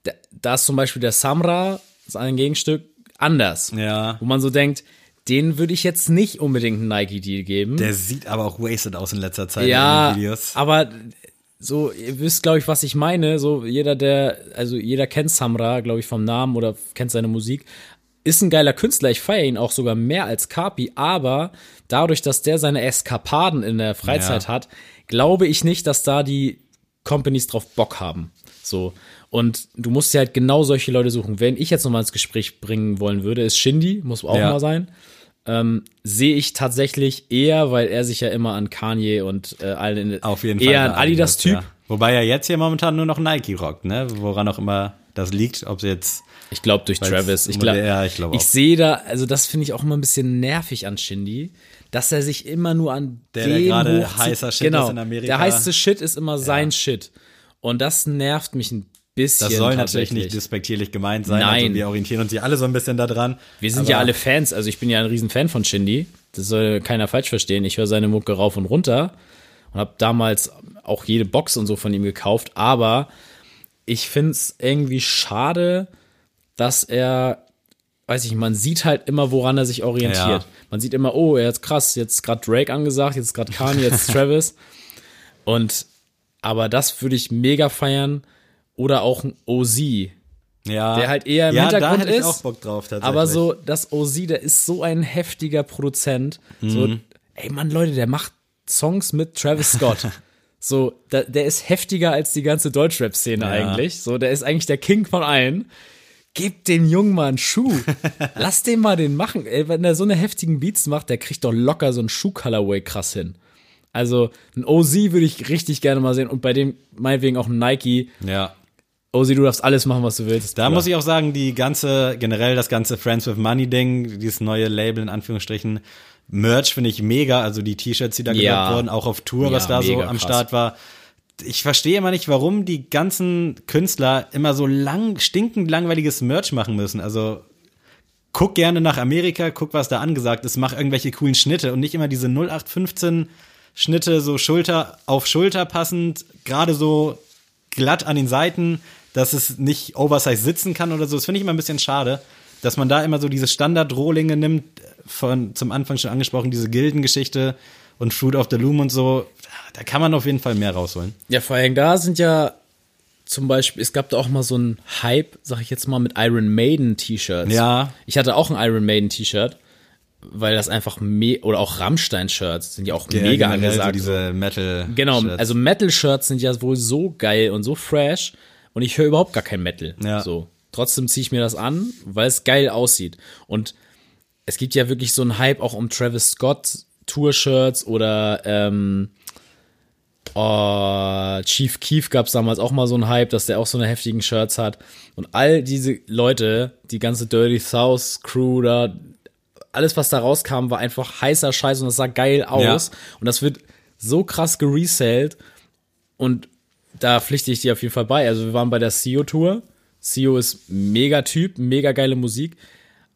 Da, da ist zum Beispiel der Samra, ist ein Gegenstück anders, Ja. wo man so denkt, den würde ich jetzt nicht unbedingt einen Nike Deal geben. Der sieht aber auch wasted aus in letzter Zeit ja, in den Videos. aber so, ihr wisst, glaube ich, was ich meine. So, jeder, der, also jeder kennt Samra, glaube ich, vom Namen oder kennt seine Musik. Ist ein geiler Künstler, ich feiere ihn auch sogar mehr als Kapi, aber dadurch, dass der seine Eskapaden in der Freizeit Ja. hat, glaube ich nicht, dass da die Companies drauf Bock haben. So. Und du musst ja halt genau solche Leute suchen. Wenn ich jetzt nochmal ins Gespräch bringen wollen würde, ist Shindy, muss auch Ja. mal sein. Ähm, sehe ich tatsächlich eher, weil er sich ja immer an Kanye und äh, allen in, Auf jeden Fall. eher ein bei Adidas-Typ. ja. Wobei er jetzt hier momentan nur noch Nike rockt, ne? Woran auch immer das liegt, ob sie jetzt Ich glaube durch Travis. Ich glaube, ja, ich glaub ich sehe da, also das finde ich auch immer ein bisschen nervig an Shindy, dass er sich immer nur an Der, der dem gerade hochzieht. heißer Shit genau, ist in Amerika. Der heiße Shit ist immer sein Shit. Und das nervt mich ein bisschen Das soll natürlich nicht despektierlich gemeint sein. Nein. Also wir orientieren uns hier alle so ein bisschen daran. Wir sind ja alle Fans, also ich bin ja ein Riesenfan von Shindy. Das soll keiner falsch verstehen. Ich höre seine Mucke rauf und runter und habe damals auch jede Box und so von ihm gekauft. Aber ich find's irgendwie schade, dass er, weiß ich, man sieht halt immer, woran er sich orientiert. Ja. Man sieht immer, oh, er ist krass, jetzt gerade Drake angesagt, jetzt gerade Kanye, jetzt *laughs* Travis. Und aber das würde ich mega feiern. Oder auch ein OZ, Ja, der halt eher im ja, Hintergrund da hätte ich ist, auch Bock drauf tatsächlich. aber so, das OZ, der ist so ein heftiger Produzent. So, Mhm. ey Mann, Leute, der macht Songs mit Travis Scott. *laughs* so, da, der ist heftiger als die ganze Deutschrap-Szene Ja. eigentlich. So, der ist eigentlich der King von allen. Gebt den Jungen mal einen Schuh. *laughs* Lass den mal den machen. Ey, wenn der so eine heftigen Beats macht, der kriegt doch locker so einen Schuh-Colorway krass hin. Also, ein OZ würde ich richtig gerne mal sehen und bei dem meinetwegen auch ein Nike. ja. OZ, du darfst alles machen, was du willst. Da muss ich auch sagen, die ganze, generell das ganze Friends with Money Ding, dieses neue Label in Anführungsstrichen, Merch finde ich mega, also die T-Shirts, die da Ja. gedruckt wurden, auch auf Tour, was Ja, da so am krass. Start war. Ich verstehe immer nicht, warum die ganzen Künstler immer so lang, stinkend langweiliges Merch machen müssen. Also guck gerne nach Amerika, guck, was da angesagt ist, mach irgendwelche coolen Schnitte und nicht immer diese 0815 Schnitte so Schulter auf Schulter passend, gerade so glatt an den Seiten, dass es nicht oversize sitzen kann oder so. Das finde ich immer ein bisschen schade, dass man da immer so diese Standard-Rohlinge nimmt, von zum Anfang schon angesprochen, diese Gildengeschichte und Fruit of the Loom und so. Da kann man auf jeden Fall mehr rausholen. Ja, vor allem da sind ja zum Beispiel, es gab da auch mal so einen Hype, sag ich jetzt mal, mit Iron Maiden T-Shirts. Ja. Ich hatte auch ein Iron Maiden T-Shirt, weil das einfach me oder auch Rammstein Shirts sind ja auch mega Generell angesagt. So diese Metal. genau, Shirts. also Metal Shirts sind ja wohl so geil und so fresh und ich höre überhaupt gar kein Metal. Ja. So. Trotzdem ziehe ich mir das an, weil es geil aussieht. Und es gibt ja wirklich so einen Hype auch um Travis Scott Tour-Shirts oder ähm, oh, Chief Keef gab es damals auch mal so einen Hype, dass der auch so eine heftigen Shirts hat. Und all diese Leute, die ganze Dirty South Crew da, alles was da rauskam, war einfach heißer Scheiß und das sah geil aus. Und das wird so krass geresellt und da pflichte ich dir auf jeden Fall bei. Also wir waren bei der CEO-Tour. CEO ist mega Typ, mega geile Musik.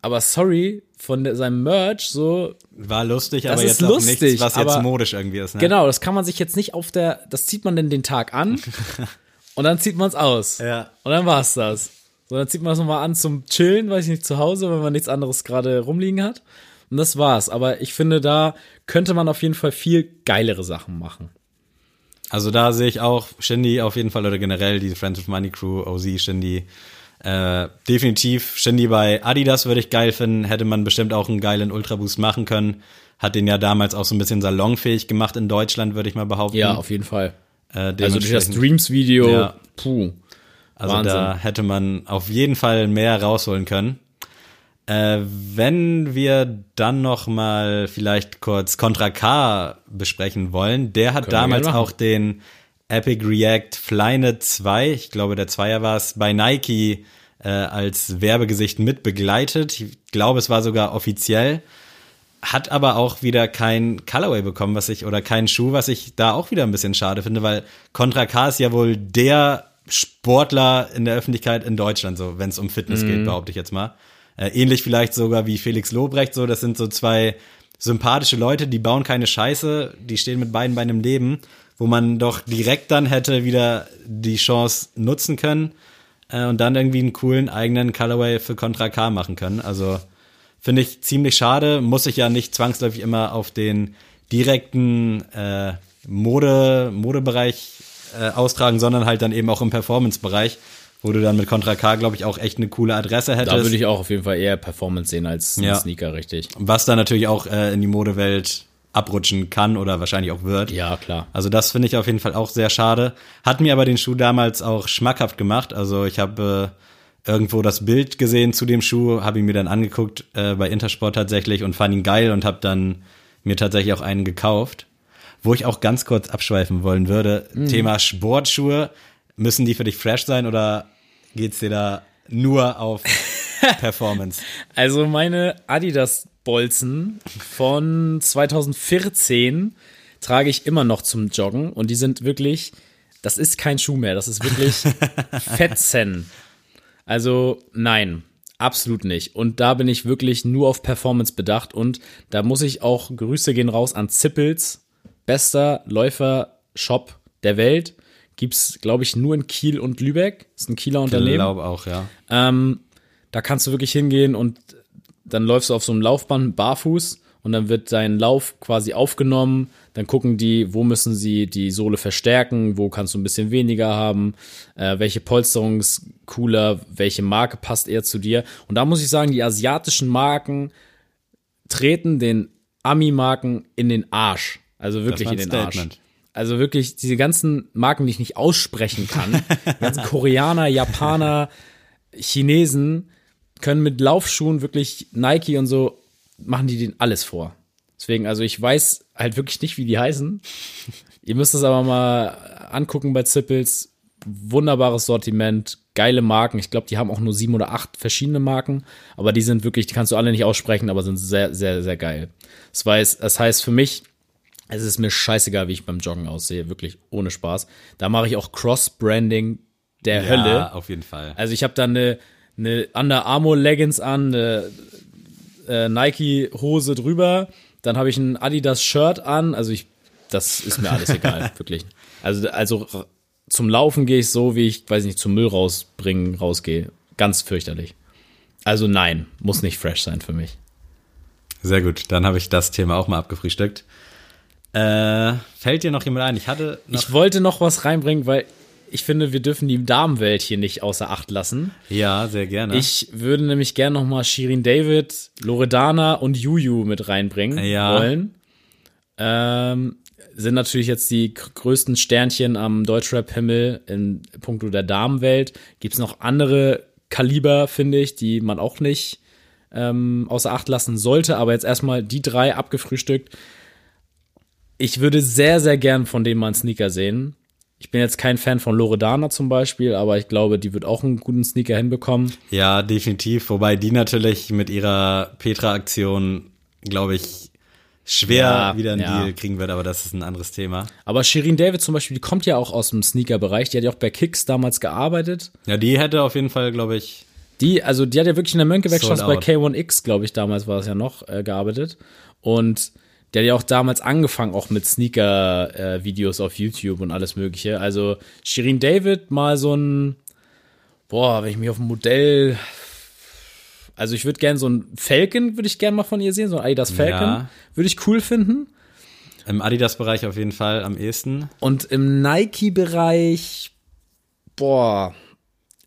Aber sorry, von seinem Merch so, War lustig, aber ist jetzt lustig, nichts, was jetzt modisch irgendwie ist. Ne? genau, das kann man sich jetzt nicht auf der, das zieht man denn den Tag an *laughs* und dann zieht man es aus. Ja. Und dann war's das. So, dann zieht man es nochmal an zum Chillen, weiß ich nicht, zu Hause, wenn man nichts anderes gerade rumliegen hat. Und das war's. Aber ich finde, da könnte man auf jeden Fall viel geilere Sachen machen. Also da sehe ich auch Shindy auf jeden Fall oder generell die Friends of Money Crew, OZ, Shindy. Äh, definitiv Shindy bei Adidas würde ich geil finden. Hätte man bestimmt auch einen geilen Ultra Boost machen können. Hat den ja damals auch so ein bisschen salonfähig gemacht in Deutschland, würde ich mal behaupten. Ja, auf jeden Fall. äh, Also durch das Dreams-Video, Ja. puh. Also Wahnsinn. da hätte man auf jeden Fall mehr rausholen können. Äh, wenn wir dann noch mal vielleicht kurz Contra K besprechen wollen, der hat Können damals auch den Epic React Flynet 2, ich glaube der Zweier war es, bei Nike äh, als Werbegesicht mit begleitet. Ich glaube, es war sogar offiziell. Hat aber auch wieder kein Colorway bekommen, was ich, oder keinen Schuh, was ich da auch wieder ein bisschen schade finde, weil Contra K ist ja wohl der Sportler in der Öffentlichkeit in Deutschland, so wenn es um Fitness geht, behaupte ich jetzt mal. Äh, ähnlich vielleicht sogar wie Felix Lobrecht, so das sind so zwei sympathische Leute, die bauen keine Scheiße, die stehen mit beiden Beinen im Leben, wo man doch direkt dann hätte wieder die Chance nutzen können äh, und dann irgendwie einen coolen eigenen Colorway für Contra K machen können. Also finde ich ziemlich schade, muss ich ja nicht zwangsläufig immer auf den direkten äh, Mode, Modebereich äh, austragen, sondern halt dann eben auch im Performance-Bereich, wo du dann mit Contra K, glaube ich, auch echt eine coole Adresse hättest. Da würde ich auch auf jeden Fall eher Performance sehen als Ja. Sneaker, richtig. was dann natürlich auch äh, in die Modewelt abrutschen kann oder wahrscheinlich auch wird. Ja, klar. Also das finde ich auf jeden Fall auch sehr schade. Hat mir aber den Schuh damals auch schmackhaft gemacht. Also ich habe äh, irgendwo das Bild gesehen zu dem Schuh, habe ihn mir dann angeguckt äh, bei Intersport tatsächlich und fand ihn geil und habe dann mir tatsächlich auch einen gekauft. Wo ich auch ganz kurz abschweifen wollen würde, Thema Sportschuhe, müssen die für dich fresh sein oder geht's dir da nur auf *laughs* Performance? Also meine Adidas Bolzen von 2014 trage ich immer noch zum Joggen und die sind wirklich das ist kein Schuh mehr. Das ist wirklich *laughs* Fetzen. Also nein, absolut nicht. Und da bin ich wirklich nur auf Performance bedacht. Und da muss ich auch Grüße gehen raus an Zippels, bester Läufer-Shop der Welt. Gibt's, glaube ich, nur in Kiel und Lübeck. Ist ein Kieler Ich Unternehmen. glaube auch, ja. Ähm, da kannst du wirklich hingehen und dann läufst du auf so einem Laufband barfuß und dann wird dein Lauf quasi aufgenommen. Dann gucken die, wo müssen sie die Sohle verstärken, wo kannst du ein bisschen weniger haben, äh, welche Polsterung ist cooler, welche Marke passt eher zu dir. Und da muss ich sagen, die asiatischen Marken treten den Ami-Marken in den Arsch. Also wirklich in den Arsch. Also wirklich diese ganzen Marken, die ich nicht aussprechen kann, die Koreaner, Japaner, Chinesen können mit Laufschuhen wirklich Nike und so machen die denen alles vor. Deswegen, also ich weiß halt wirklich nicht, wie die heißen. Ihr müsst es aber mal angucken bei Zippels. Wunderbares Sortiment, geile Marken. Ich glaube, die haben auch nur sieben oder acht verschiedene Marken, aber die sind wirklich, die kannst du alle nicht aussprechen, aber sind sehr, sehr, sehr geil. Das heißt, das heißt für mich, es ist mir scheißegal, wie ich beim Joggen aussehe, wirklich ohne Spaß. Da mache ich auch Cross-Branding der Hölle. Ja, auf jeden Fall. Also ich habe da eine, eine Under Armour Leggings an, eine äh, Nike Hose drüber, dann habe ich ein Adidas Shirt an, also ich das ist mir alles egal, *laughs* wirklich. Also also zum Laufen gehe ich so, wie ich weiß nicht, zum Müll rausbringen rausgehe, ganz fürchterlich. Also nein, muss nicht fresh sein für mich. Sehr gut, dann habe ich das Thema auch mal abgefrühstückt. Äh, fällt dir noch jemand ein? Ich hatte noch, Ich wollte noch was reinbringen, weil ich finde, wir dürfen die Damenwelt hier nicht außer Acht lassen. ja, sehr gerne. Ich würde nämlich gerne noch mal Shirin David, Loredana und Juju mit reinbringen Ja. wollen. Ähm, sind natürlich jetzt die gr- größten Sternchen am Deutschrap-Himmel in puncto der Damenwelt. Gibt's noch andere Kaliber, finde ich, die man auch nicht ähm, außer Acht lassen sollte. Aber jetzt erstmal die drei abgefrühstückt. Ich würde sehr, sehr gern von denen mal einen Sneaker sehen. Ich bin jetzt kein Fan von Loredana zum Beispiel, aber ich glaube, die wird auch einen guten Sneaker hinbekommen. ja, definitiv. Wobei die natürlich mit ihrer Petra-Aktion, glaube ich, schwer Ja, wieder einen ja. Deal kriegen wird, aber das ist ein anderes Thema. Aber Shirin David zum Beispiel, die kommt ja auch aus dem Sneaker-Bereich. Die hat ja auch bei Kicks damals gearbeitet. Ja, die hätte auf jeden Fall, glaube ich, Die, also die hat ja wirklich in der Mönckebergstraße bei out. K1X, glaube ich, damals war es ja noch, äh, gearbeitet. Und der hat ja auch damals angefangen, auch mit Sneaker-Videos auf YouTube und alles Mögliche. Also Shirin David mal so ein, boah, wenn ich mich auf ein Modell, also ich würde gerne so ein Falcon, würde ich gerne mal von ihr sehen, so ein Adidas Falcon, Ja. würde ich cool finden. im Adidas-Bereich auf jeden Fall am ehesten. Und im Nike-Bereich, boah,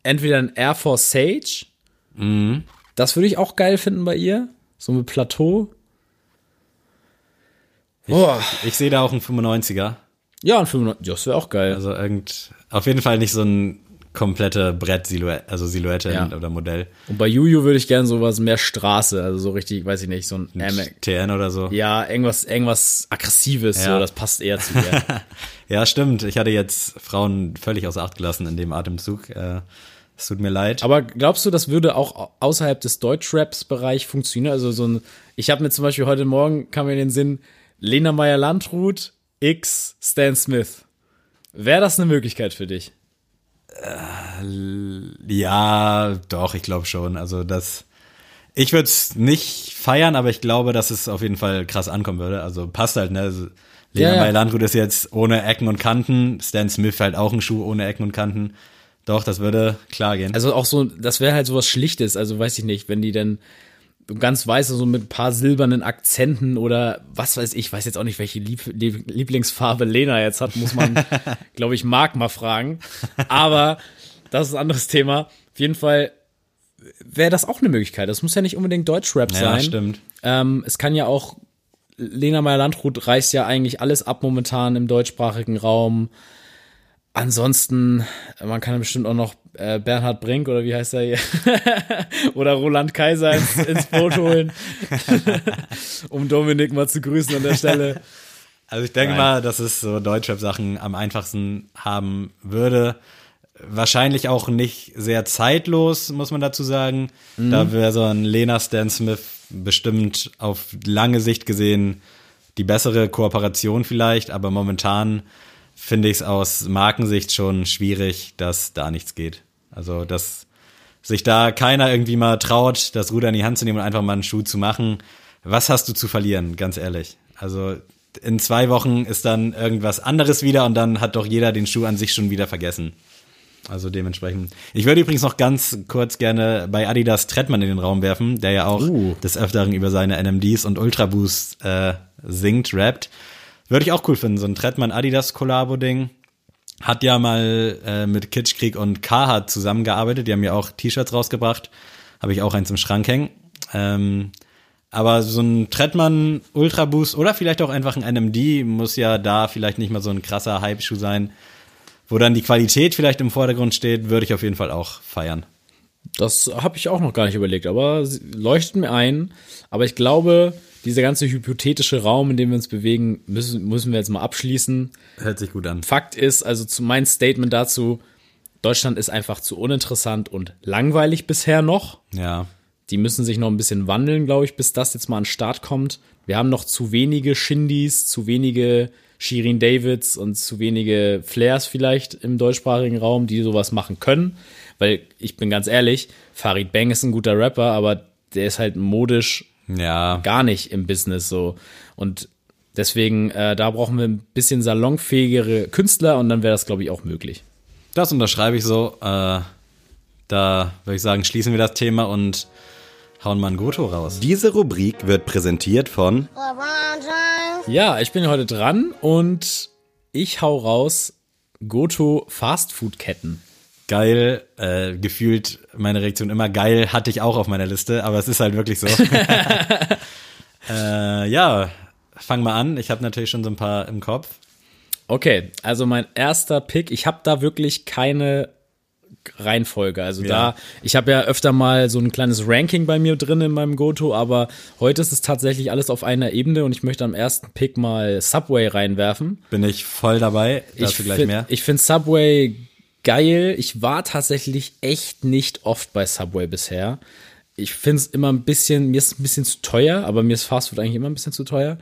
entweder ein Air Force Sage. Das würde ich auch geil finden bei ihr. So mit Plateau. Boah. Ich sehe da auch einen 95er. Ja, ein 95. Ja, das wäre auch geil. Also irgend, auf jeden Fall nicht so ein komplette Brett-Silhouette, also Silhouette Ja. oder Modell. Und bei Juju würde ich gerne sowas mehr Straße, also so richtig, weiß ich nicht, so ein Max. TN oder so. Ja, irgendwas, irgendwas Aggressives, Ja. so, das passt eher zu ihr. *laughs* Ja, stimmt. Ich hatte jetzt Frauen völlig außer Acht gelassen in dem Atemzug. Äh, Es tut mir leid. Aber glaubst du, das würde auch außerhalb des Deutschraps-Bereich funktionieren? Also so ein, ich habe mir zum Beispiel heute Morgen kam mir in den Sinn, Lena Meyer-Landrut x Stan Smith. Wäre das eine Möglichkeit für dich? Ja, doch, ich glaube schon. Also das. Ich würde es nicht feiern, aber ich glaube, dass es auf jeden Fall krass ankommen würde. Also passt halt, ne? Also, Lena Ja, ja. Meyer-Landrut ist jetzt ohne Ecken und Kanten. Stan Smith halt auch ein Schuh ohne Ecken und Kanten. Doch, das würde klar gehen. Also auch so, das wäre halt sowas Schlichtes, also weiß ich nicht, wenn die dann so ganz weiß, so mit ein paar silbernen Akzenten oder was weiß ich, weiß jetzt auch nicht, welche Lieb Lieb Lieblingsfarbe Lena jetzt hat, muss man, *laughs* glaube ich, Marc mal fragen. Aber das ist ein anderes Thema. Auf jeden Fall wäre das auch eine Möglichkeit. Das muss ja nicht unbedingt Deutschrap ja, sein. stimmt. Ähm, es kann ja auch, Lena Meyer-Landrut reißt ja eigentlich alles ab momentan im deutschsprachigen Raum. Ansonsten, man kann bestimmt auch noch äh, Bernhard Brink oder wie heißt er hier? *laughs* oder Roland Kaiser ins, ins Boot holen, *laughs* um Dominik mal zu grüßen an der Stelle. Also ich denke Nein. mal, dass es so Deutschrap-Sachen am einfachsten haben würde. Wahrscheinlich auch nicht sehr zeitlos, muss man dazu sagen. Mhm. Da wäre so ein Lena Stan Smith bestimmt auf lange Sicht gesehen die bessere Kooperation vielleicht, aber momentan finde ich es aus Markensicht schon schwierig, dass da nichts geht. Also, dass sich da keiner irgendwie mal traut, das Ruder in die Hand zu nehmen und einfach mal einen Schuh zu machen. Was hast du zu verlieren, ganz ehrlich? Also, in zwei Wochen ist dann irgendwas anderes wieder und dann hat doch jeder den Schuh an sich schon wieder vergessen. Also dementsprechend. Ich würde übrigens noch ganz kurz gerne bei Adidas Trettmann in den Raum werfen, der ja auch Uh. des Öfteren über seine NMDs und Ultra Boost äh, singt, rappt. Würde ich auch cool finden, so ein Trettmann Adidas Kollabo Ding. Hat ja mal äh, mit Kitschkrieg und Carhartt zusammengearbeitet. Die haben ja auch T-Shirts rausgebracht. Habe ich auch eins im Schrank hängen. Ähm, aber so ein Trettmann Ultra Boost oder vielleicht auch einfach ein NMD muss ja da vielleicht nicht mal so ein krasser Hype-Schuh sein, wo dann die Qualität vielleicht im Vordergrund steht, würde ich auf jeden Fall auch feiern. Das habe ich auch noch gar nicht überlegt, aber leuchtet mir ein. Aber ich glaube, dieser ganze hypothetische Raum, in dem wir uns bewegen, müssen, müssen wir jetzt mal abschließen. Hört sich gut an. Fakt ist, also zu mein Statement dazu, Deutschland ist einfach zu uninteressant und langweilig bisher noch. Ja. Die müssen sich noch ein bisschen wandeln, glaube ich, bis das jetzt mal an den Start kommt. Wir haben noch zu wenige Shindys, zu wenige Shirin Davids und zu wenige Flairs vielleicht im deutschsprachigen Raum, die sowas machen können. Weil ich bin ganz ehrlich, Farid Bang ist ein guter Rapper, aber der ist halt modisch Ja. gar nicht im Business so. Und deswegen, äh, da brauchen wir ein bisschen salonfähigere Künstler und dann wäre das, glaube ich, auch möglich. Das unterschreibe ich so. Äh, da würde ich sagen, schließen wir das Thema und hauen mal ein Goto raus. Diese Rubrik wird präsentiert von. Ja, ich bin heute dran und ich hau raus Goto Fastfood-Ketten. Geil, äh, gefühlt meine Reaktion immer geil, hatte ich auch auf meiner Liste, aber es ist halt wirklich so. *laughs* äh, ja, fang mal an. Ich habe natürlich schon so ein paar im Kopf. Okay, also mein erster Pick, ich habe da wirklich keine Reihenfolge. Also Ja. da, ich habe ja öfter mal so ein kleines Ranking bei mir drin in meinem Goto, aber heute ist es tatsächlich alles auf einer Ebene und ich möchte am ersten Pick mal Subway reinwerfen. Bin ich voll dabei. Dazu ich gleich find- mehr. Ich finde Subway geil. Ich war tatsächlich echt nicht oft bei Subway bisher. Ich finde es immer ein bisschen, mir ist ein bisschen zu teuer, aber mir ist Fastfood eigentlich immer ein bisschen zu teuer.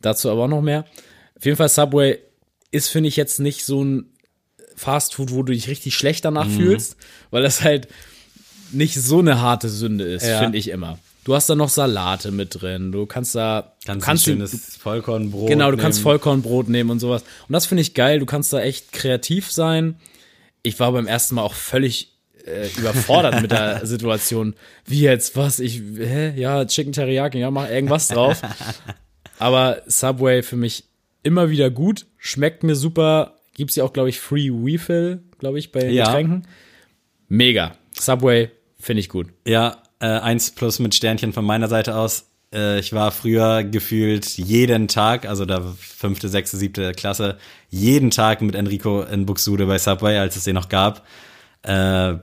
Dazu aber auch noch mehr. Auf jeden Fall Subway ist, finde ich, jetzt nicht so ein Fastfood, wo du dich richtig schlecht danach Mhm. fühlst, weil das halt nicht so eine harte Sünde ist, Ja. finde ich immer. Du hast da noch Salate mit drin. Du kannst da, du kannst ein du- schönes Vollkornbrot. Genau, du kannst nehmen. Vollkornbrot nehmen und sowas. Und das finde ich geil. Du kannst da echt kreativ sein. Ich war beim ersten Mal auch völlig äh, überfordert mit der *laughs* Situation. Wie jetzt? Was? Ich, hä? Ja, Chicken Teriyaki, ja, mach irgendwas drauf. Aber Subway für mich immer wieder gut. Schmeckt mir super. Gibt's ja auch, glaube ich, Free Refill, glaube ich, bei Ja. Getränken. Mega. Subway finde ich gut. Ja, äh, eins plus mit Sternchen von meiner Seite aus. Äh, ich war früher gefühlt jeden Tag, also da fünfte, sechste, siebte Klasse, jeden Tag mit Enrico in Buxtehude bei Subway, als es den noch gab. Äh,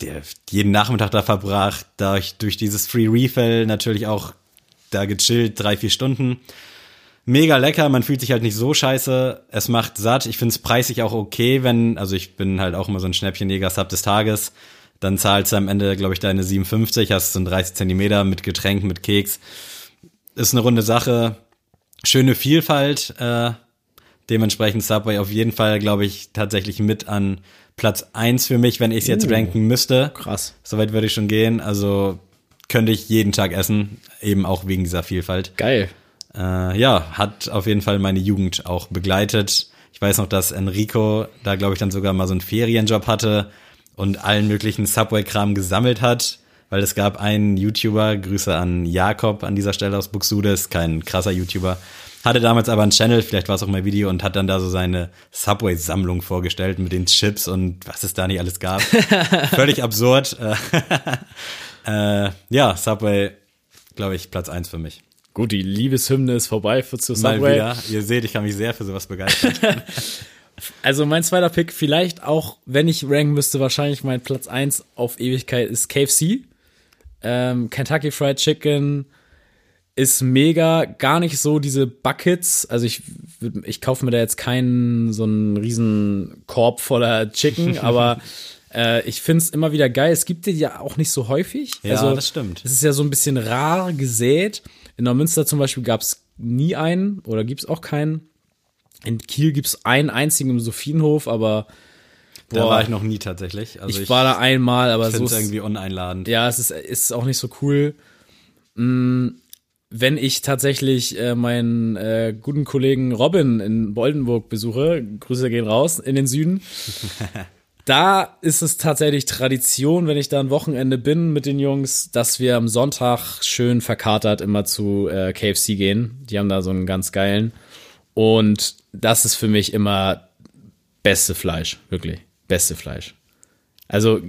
der, jeden Nachmittag da verbracht, da ich durch dieses Free Refill natürlich auch da gechillt, drei, vier Stunden. Mega lecker, man fühlt sich halt nicht so scheiße. Es macht satt. Ich finde es preisig auch okay, wenn, also ich bin halt auch immer so ein Schnäppchenjäger-Sub des Tages. Dann zahlst du am Ende, glaube ich, deine 57, hast so ein 30 Zentimeter mit Getränk, mit Keks. Ist eine runde Sache. Schöne Vielfalt. Äh, dementsprechend Subway auf jeden Fall, glaube ich, tatsächlich mit an Platz eins für mich, wenn ich es jetzt Uh. ranken müsste. Krass. Soweit würde ich schon gehen. Also könnte ich jeden Tag essen, eben auch wegen dieser Vielfalt. Geil. Äh, ja, hat auf jeden Fall meine Jugend auch begleitet. Ich weiß noch, dass Enrico da, glaube ich, dann sogar mal so einen Ferienjob hatte und allen möglichen Subway-Kram gesammelt hat, weil es gab einen YouTuber, Grüße an Jakob an dieser Stelle aus Buxtehude, ist kein krasser YouTuber, hatte damals aber einen Channel, vielleicht war es auch mal Video und hat dann da so seine Subway-Sammlung vorgestellt mit den Chips und was es da nicht alles gab. *laughs* Völlig absurd. *laughs* Äh, ja, Subway, glaube ich, Platz eins für mich. Gut, die Liebeshymne ist vorbei für zu Mal Subway. wieder. Ihr seht, ich kann mich sehr für sowas begeistern. *laughs* Also mein zweiter Pick, vielleicht auch, wenn ich ranken müsste, wahrscheinlich mein Platz 1 auf Ewigkeit ist KFC. Ähm, Kentucky Fried Chicken ist mega, gar nicht so diese Buckets. Also ich, ich kaufe mir da jetzt keinen so einen riesen Korb voller Chicken, *laughs* aber äh, ich finde es immer wieder geil. Es gibt die ja auch nicht so häufig. Ja, also, das stimmt. Es ist ja so ein bisschen rar gesät. In Neumünster zum Beispiel gab es nie einen oder gibt es auch keinen. In Kiel gibt's einen einzigen im Sophienhof, aber Da Boah. war ich noch nie tatsächlich. Also ich, war da einmal, aber so es ist, irgendwie uneinladend. ja, es ist, ist auch nicht so cool. Mm, Wenn ich tatsächlich äh, meinen äh, guten Kollegen Robin in Boldenburg besuche, Grüße gehen raus in den Süden, *laughs* da ist es tatsächlich Tradition, wenn ich da ein Wochenende bin mit den Jungs, dass wir am Sonntag schön verkatert immer zu äh, KFC gehen. Die haben da so einen ganz geilen. Und das ist für mich immer beste Fleisch, wirklich. Beste Fleisch. Also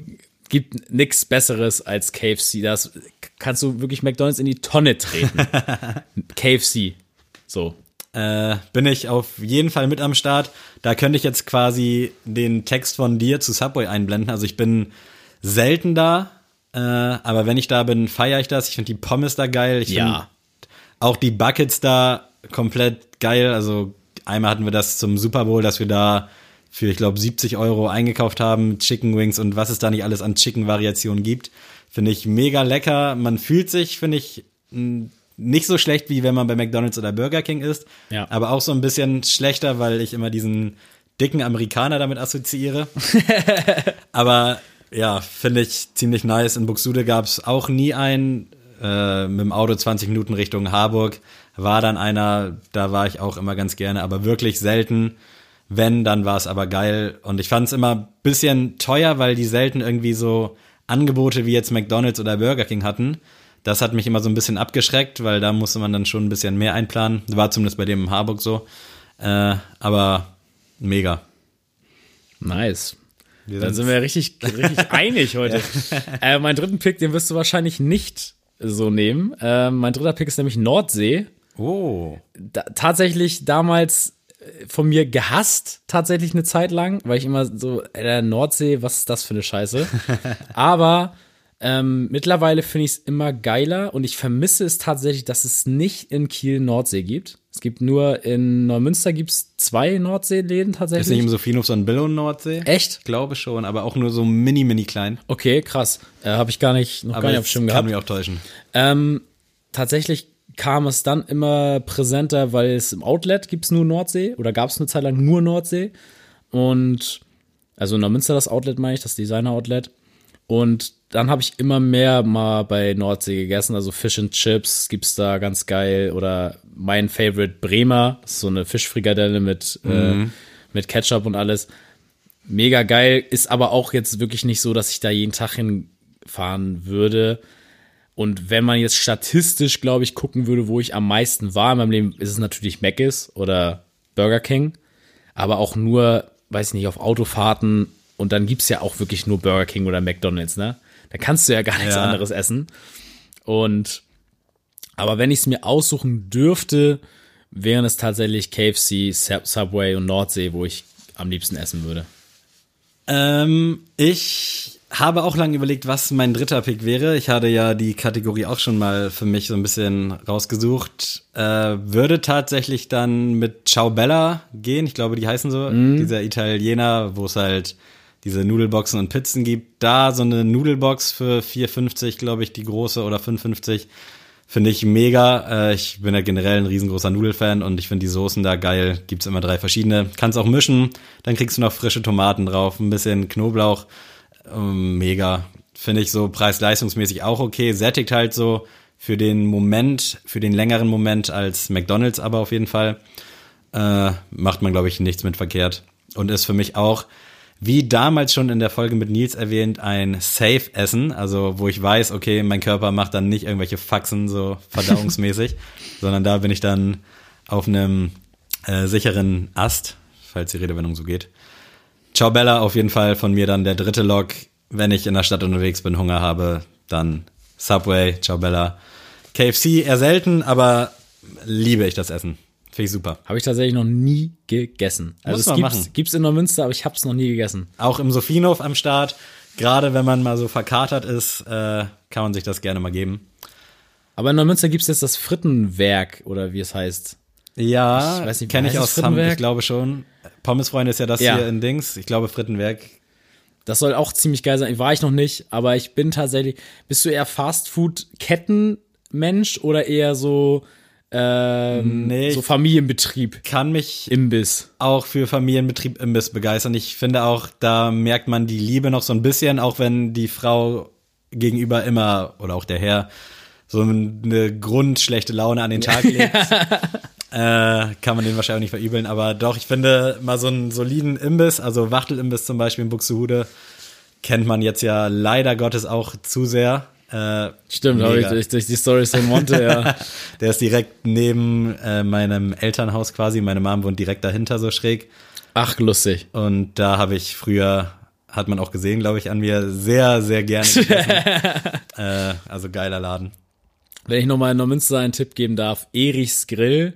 gibt nix Besseres als KFC. Das kannst du wirklich McDonalds in die Tonne treten. *laughs* KFC. So. Äh, bin ich auf jeden Fall mit am Start. Da könnte ich jetzt quasi den Text von dir zu Subway einblenden. Also ich bin selten da, äh, aber wenn ich da bin, feiere ich das. Ich finde die Pommes da geil. Ich Ja. auch die Buckets da komplett geil. Also einmal hatten wir das zum Super Bowl, dass wir da für, ich glaube, 70 Euro eingekauft haben, Chicken Wings und was es da nicht alles an Chicken-Variationen gibt. Finde ich mega lecker. Man fühlt sich, finde ich, nicht so schlecht, wie wenn man bei McDonalds oder Burger King ist. Ja. Aber auch so ein bisschen schlechter, weil ich immer diesen dicken Amerikaner damit assoziiere. *laughs* Aber ja, finde ich ziemlich nice. In Buxtehude gab es auch nie einen. Äh, mit dem Auto 20 Minuten Richtung Harburg war dann einer, da war ich auch immer ganz gerne, aber wirklich selten. Wenn, dann war es aber geil. Und ich fand es immer ein bisschen teuer, weil die selten irgendwie so Angebote wie jetzt McDonalds oder Burger King hatten. Das hat mich immer so ein bisschen abgeschreckt, weil da musste man dann schon ein bisschen mehr einplanen. War zumindest bei dem in Harburg so. Äh, aber mega. Nice. Wir Dann sind- wir richtig, richtig *laughs* einig heute. Äh, mein dritten Pick, den wirst du wahrscheinlich nicht so nehmen. Äh, mein dritter Pick ist nämlich Nordsee. Oh. Da, tatsächlich damals äh, von mir gehasst, tatsächlich eine Zeit lang, weil ich immer so, äh, Nordsee, was ist das für eine Scheiße? *laughs* Aber ähm, mittlerweile finde ich es immer geiler und ich vermisse es tatsächlich, dass es nicht in Kiel Nordsee gibt. Es gibt nur in Neumünster gibt's zwei Nordseeläden Ist nicht tatsächlich. im Sophienhof so ein Billo Nordsee? Echt? Ich glaube schon, aber auch nur so mini, mini klein. Okay, krass. Äh, Habe ich gar nicht, noch Aber gar nicht auf Schirm kann gehabt. mich auch täuschen. Ähm, tatsächlich kam es dann immer präsenter, weil es im Outlet gibt's nur Nordsee oder gab es eine Zeit lang nur Nordsee. Und also in Neumünster das Outlet meine ich, das Designer-Outlet. Und dann habe ich immer mehr mal bei Nordsee gegessen, also Fish and Chips gibt's da ganz geil oder mein Favorite Bremer, so eine Fischfrikadelle mit äh, mit Ketchup und alles. Mega geil, ist aber auch jetzt wirklich nicht so, dass ich da jeden Tag hinfahren würde. Und wenn man jetzt statistisch, glaube ich, gucken würde, wo ich am meisten war in meinem Leben, ist es natürlich Mc's oder Burger King. Aber auch nur, weiß ich nicht, auf Autofahrten. Und dann gibt's ja auch wirklich nur Burger King oder McDonalds, ne? Da kannst du ja gar nichts Ja. anderes essen. Und, aber wenn ich es mir aussuchen dürfte, wären es tatsächlich KFC, Sub- Subway und Nordsee, wo ich am liebsten essen würde. Ähm, ich habe auch lange überlegt, was mein dritter Pick wäre. Ich hatte ja die Kategorie auch schon mal für mich so ein bisschen rausgesucht. Äh, würde tatsächlich dann mit Ciao Bella gehen. Ich glaube, die heißen so. Dieser Italiener, wo es halt diese Nudelboxen und Pizzen gibt. Da so eine Nudelbox für 4,50, glaube ich, die große oder 5,50. Finde ich mega. Äh, ich bin ja generell ein riesengroßer Nudelfan und ich finde die Soßen da geil. Gibt's immer drei verschiedene. Kannst auch mischen. Dann kriegst du noch frische Tomaten drauf, ein bisschen Knoblauch. Ähm, mega. Finde ich so preis-leistungsmäßig auch okay. Sättigt halt so für den Moment, für den längeren Moment als McDonalds aber auf jeden Fall. Äh, macht man, glaube ich, nichts mit verkehrt. Und ist für mich auch, wie damals schon in der Folge mit Nils erwähnt, ein Safe-Essen. Also, wo ich weiß, okay, mein Körper macht dann nicht irgendwelche Faxen so *laughs* verdauungsmäßig, sondern da bin ich dann auf einem äh, sicheren Ast, falls die Redewendung so geht. Ciao Bella, auf jeden Fall von mir dann der dritte Log. Wenn ich in der Stadt unterwegs bin, Hunger habe, dann Subway, Ciao Bella. KFC eher selten, aber liebe ich das Essen. Finde ich super. Habe ich tatsächlich noch nie gegessen. Also Muss es gibt's, machen. gibt's in Neumünster, aber ich habe es noch nie gegessen. Auch im Sophienhof am Start. Gerade wenn man mal so verkatert ist, äh, kann man sich das gerne mal geben. Aber in Neumünster gibt's jetzt das Frittenwerk oder wie es heißt. Ja, Ich weiß nicht, kenne ich aus Frittenwerk? ich glaube schon. Pommesfreunde ist ja das Ja. hier in Dings. Ich glaube Frittenwerk. Das soll auch ziemlich geil sein. War ich noch nicht, aber ich bin tatsächlich. Bist du eher Fastfood-Kettenmensch oder eher so ähm, Nee, so Familienbetrieb, Kann mich Imbiss. auch für Familienbetrieb Imbiss begeistern. Ich finde auch, da merkt man die Liebe noch so ein bisschen, auch wenn die Frau gegenüber immer oder auch der Herr so eine grundschlechte Laune an den Tag *laughs* legt. Äh, kann man den wahrscheinlich auch nicht verübeln, aber doch, ich finde mal so einen soliden Imbiss, also Wachtelimbiss zum Beispiel in Buxtehude, kennt man jetzt ja leider Gottes auch zu sehr. Äh, Stimmt, habe ich durch, durch die Stories von Monte, ja. *laughs* Der ist direkt neben äh, meinem Elternhaus quasi. Meine Mom wohnt direkt dahinter so schräg. Ach, lustig. Und da habe ich früher, hat man auch gesehen, glaube ich, an mir sehr, sehr gerne gegessen. *laughs* äh, also geiler Laden. Wenn ich nochmal in Neumünster einen Tipp geben darf, Erichs Grill,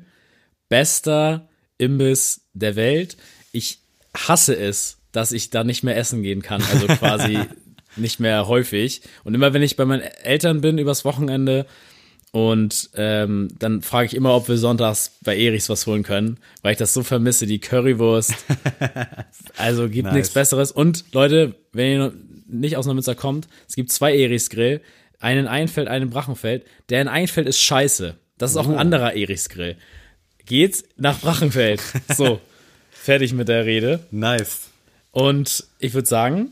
bester Imbiss der Welt. Ich hasse es, dass ich da nicht mehr essen gehen kann, also *laughs* quasi nicht mehr häufig. Und immer wenn ich bei meinen Eltern bin übers Wochenende und ähm, dann frage ich immer, ob wir sonntags bei Erichs was holen können, weil ich das so vermisse, die Currywurst. *laughs* Also gibt Nice. nichts Besseres. Und Leute, wenn ihr noch nicht aus Neumünster kommt, es gibt zwei Erichs Grill, einen in Einfeld, einen in Brachenfeld. Der in Einfeld ist scheiße. Das ist auch ein anderer Erichs Grill. Geht's nach Brachenfeld. So, fertig mit der Rede. Nice. Und ich würde sagen,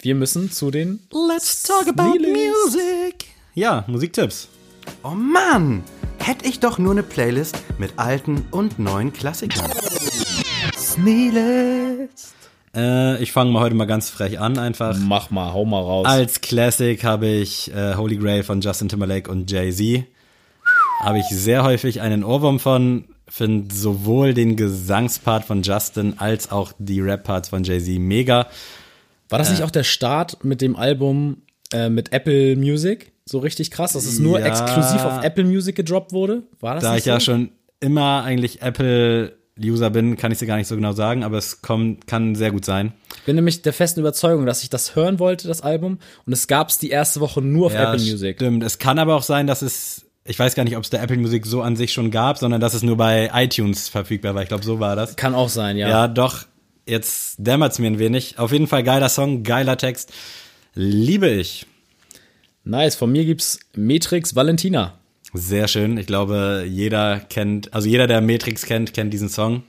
wir müssen zu den Let's talk about music. Ja, Musiktipps. Oh Mann, hätte ich doch nur eine Playlist mit alten und neuen Klassikern. Sneelist. Äh, ich fange mal heute mal ganz frech an, einfach. Mach mal, hau mal raus. Als Classic habe ich äh, Holy Grail von Justin Timberlake und Jay-Z. Habe ich sehr häufig einen Ohrwurm von. Finde sowohl den Gesangspart von Justin als auch die Rap-Parts von Jay-Z mega. War das nicht auch der Start mit dem Album äh, mit Apple Music? So richtig krass, dass es nur Ja. exklusiv auf Apple Music gedroppt wurde? War das Da ich ja so? schon immer eigentlich Apple-User bin, kann ich dir gar nicht so genau sagen, aber es kommt, kann sehr gut sein. Ich bin nämlich der festen Überzeugung, dass ich das hören wollte, das Album. Und es gab's die erste Woche nur auf Apple Music. Stimmt. Es kann aber auch sein, dass es, ich weiß gar nicht, ob es der Apple Music so an sich schon gab, sondern dass es nur bei iTunes verfügbar war. Ich glaube, so war das. Kann auch sein, ja. Ja, doch. Jetzt dämmert's mir ein wenig. Auf jeden Fall geiler Song, geiler Text. Liebe ich. Nice. Von mir gibt's Matrix Valentina. Sehr schön. Ich glaube, jeder kennt, also jeder, der Matrix kennt, kennt diesen Song.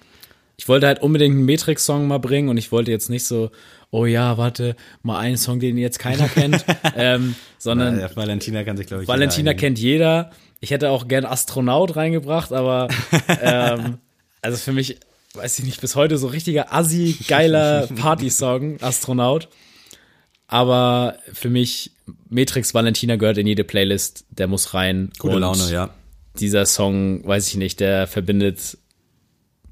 Ich wollte halt unbedingt einen Matrix-Song mal bringen und ich wollte jetzt nicht so, oh ja, warte, mal einen Song, den jetzt keiner kennt, *laughs* ähm, sondern Äh, Valentina kann sich, glaube ich, Valentina jeder kennt jeder. Ich hätte auch gern Astronaut reingebracht, aber *laughs* ähm, also für mich, weiß ich nicht, bis heute so richtiger assi geiler *laughs* Party-Song, Astronaut. Aber für mich, Matrix Valentina gehört in jede Playlist, der muss rein. Gute Laune, ja. Dieser Song, weiß ich nicht, der verbindet,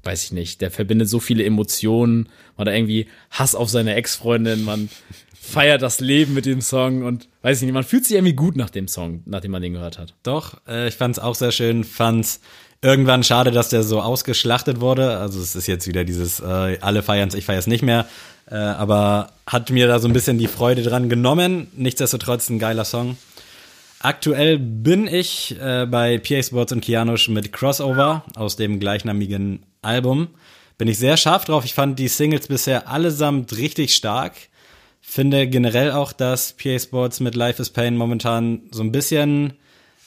weiß ich nicht, der verbindet so viele Emotionen. Man hat irgendwie Hass auf seine Ex-Freundin, man *laughs* feiert das Leben mit dem Song und weiß ich nicht, man fühlt sich irgendwie gut nach dem Song, nachdem man den gehört hat. Doch, äh, ich fand's auch sehr schön. Fand's irgendwann schade, dass der so ausgeschlachtet wurde. Also es ist jetzt wieder dieses, äh, alle feiern's, ich feier's nicht mehr. Äh, aber hat mir da so ein bisschen die Freude dran genommen. Nichtsdestotrotz ein geiler Song. Aktuell bin ich äh, bei PA Sports und Kianosch mit Crossover aus dem gleichnamigen Album. Bin ich sehr scharf drauf. Ich fand die Singles bisher allesamt richtig stark. Finde generell auch, dass PA Sports mit Life is Pain momentan so ein bisschen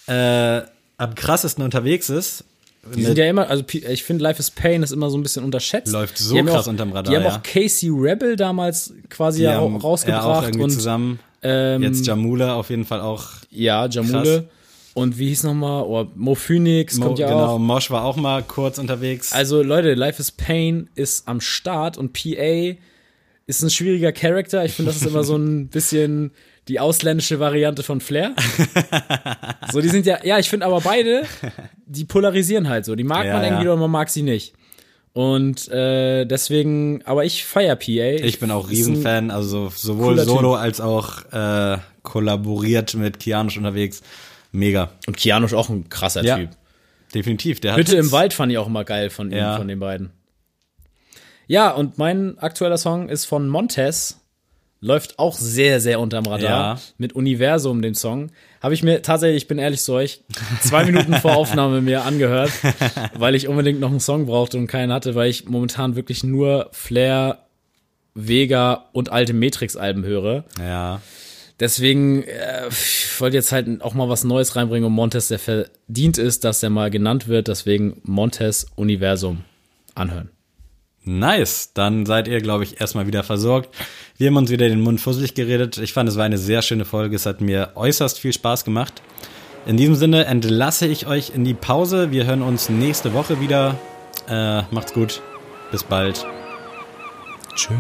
äh, am krassesten unterwegs ist. Die sind ja immer, also ich finde Life is Pain ist immer so ein bisschen unterschätzt. Läuft so krass auch, unterm Radar, Die haben ja. auch Casey Rebel damals quasi ja, haben ra- rausgebracht ja auch und zusammen. Ähm, Jetzt Jamule auf jeden Fall auch. ja, Jamule. Und wie hieß nochmal? Oh, Mo Phoenix Mo, kommt ja genau, auch. Mosh war auch mal kurz unterwegs. Also Leute, Life is Pain ist am Start und PA ist ein schwieriger Charakter. Ich finde, das ist immer so ein *laughs* bisschen die ausländische Variante von Flair. so, die sind ja, ja, ich finde aber beide, die polarisieren halt so. Die mag Ja, man irgendwie ja. oder man mag sie nicht. Und äh, deswegen, aber ich feier PA. ich bin auch Riesenfan, also so- sowohl solo als auch äh, kollaboriert mit Kianosch unterwegs. Mega. Und Keanu ist auch ein krasser Ja. Typ. Definitiv. Der hat Hütte im. Wald fand ich auch immer geil von, ihm, Ja. von den beiden. Ja, und mein aktueller Song ist von Montez. Läuft auch sehr, sehr unterm Radar. Ja. Mit Universum, dem Song. Habe ich mir tatsächlich, ich bin ehrlich zu euch, zwei Minuten vor *laughs* Aufnahme mir angehört, *laughs* weil ich unbedingt noch einen Song brauchte und keinen hatte, weil ich momentan wirklich nur Flair, Vega und alte Matrix-Alben höre. Ja. Deswegen äh, ich wollte jetzt halt auch mal was Neues reinbringen und Montes, der verdient ist, dass er mal genannt wird. Deswegen Montes Universum anhören. Nice, dann seid ihr, glaube ich, erstmal wieder versorgt. Wir haben uns wieder den Mund fusselig geredet. Ich fand, es war eine sehr schöne Folge. Es hat mir äußerst viel Spaß gemacht. In diesem Sinne entlasse ich euch in die Pause. Wir hören uns nächste Woche wieder. Äh, macht's gut. Bis bald. Tschüss.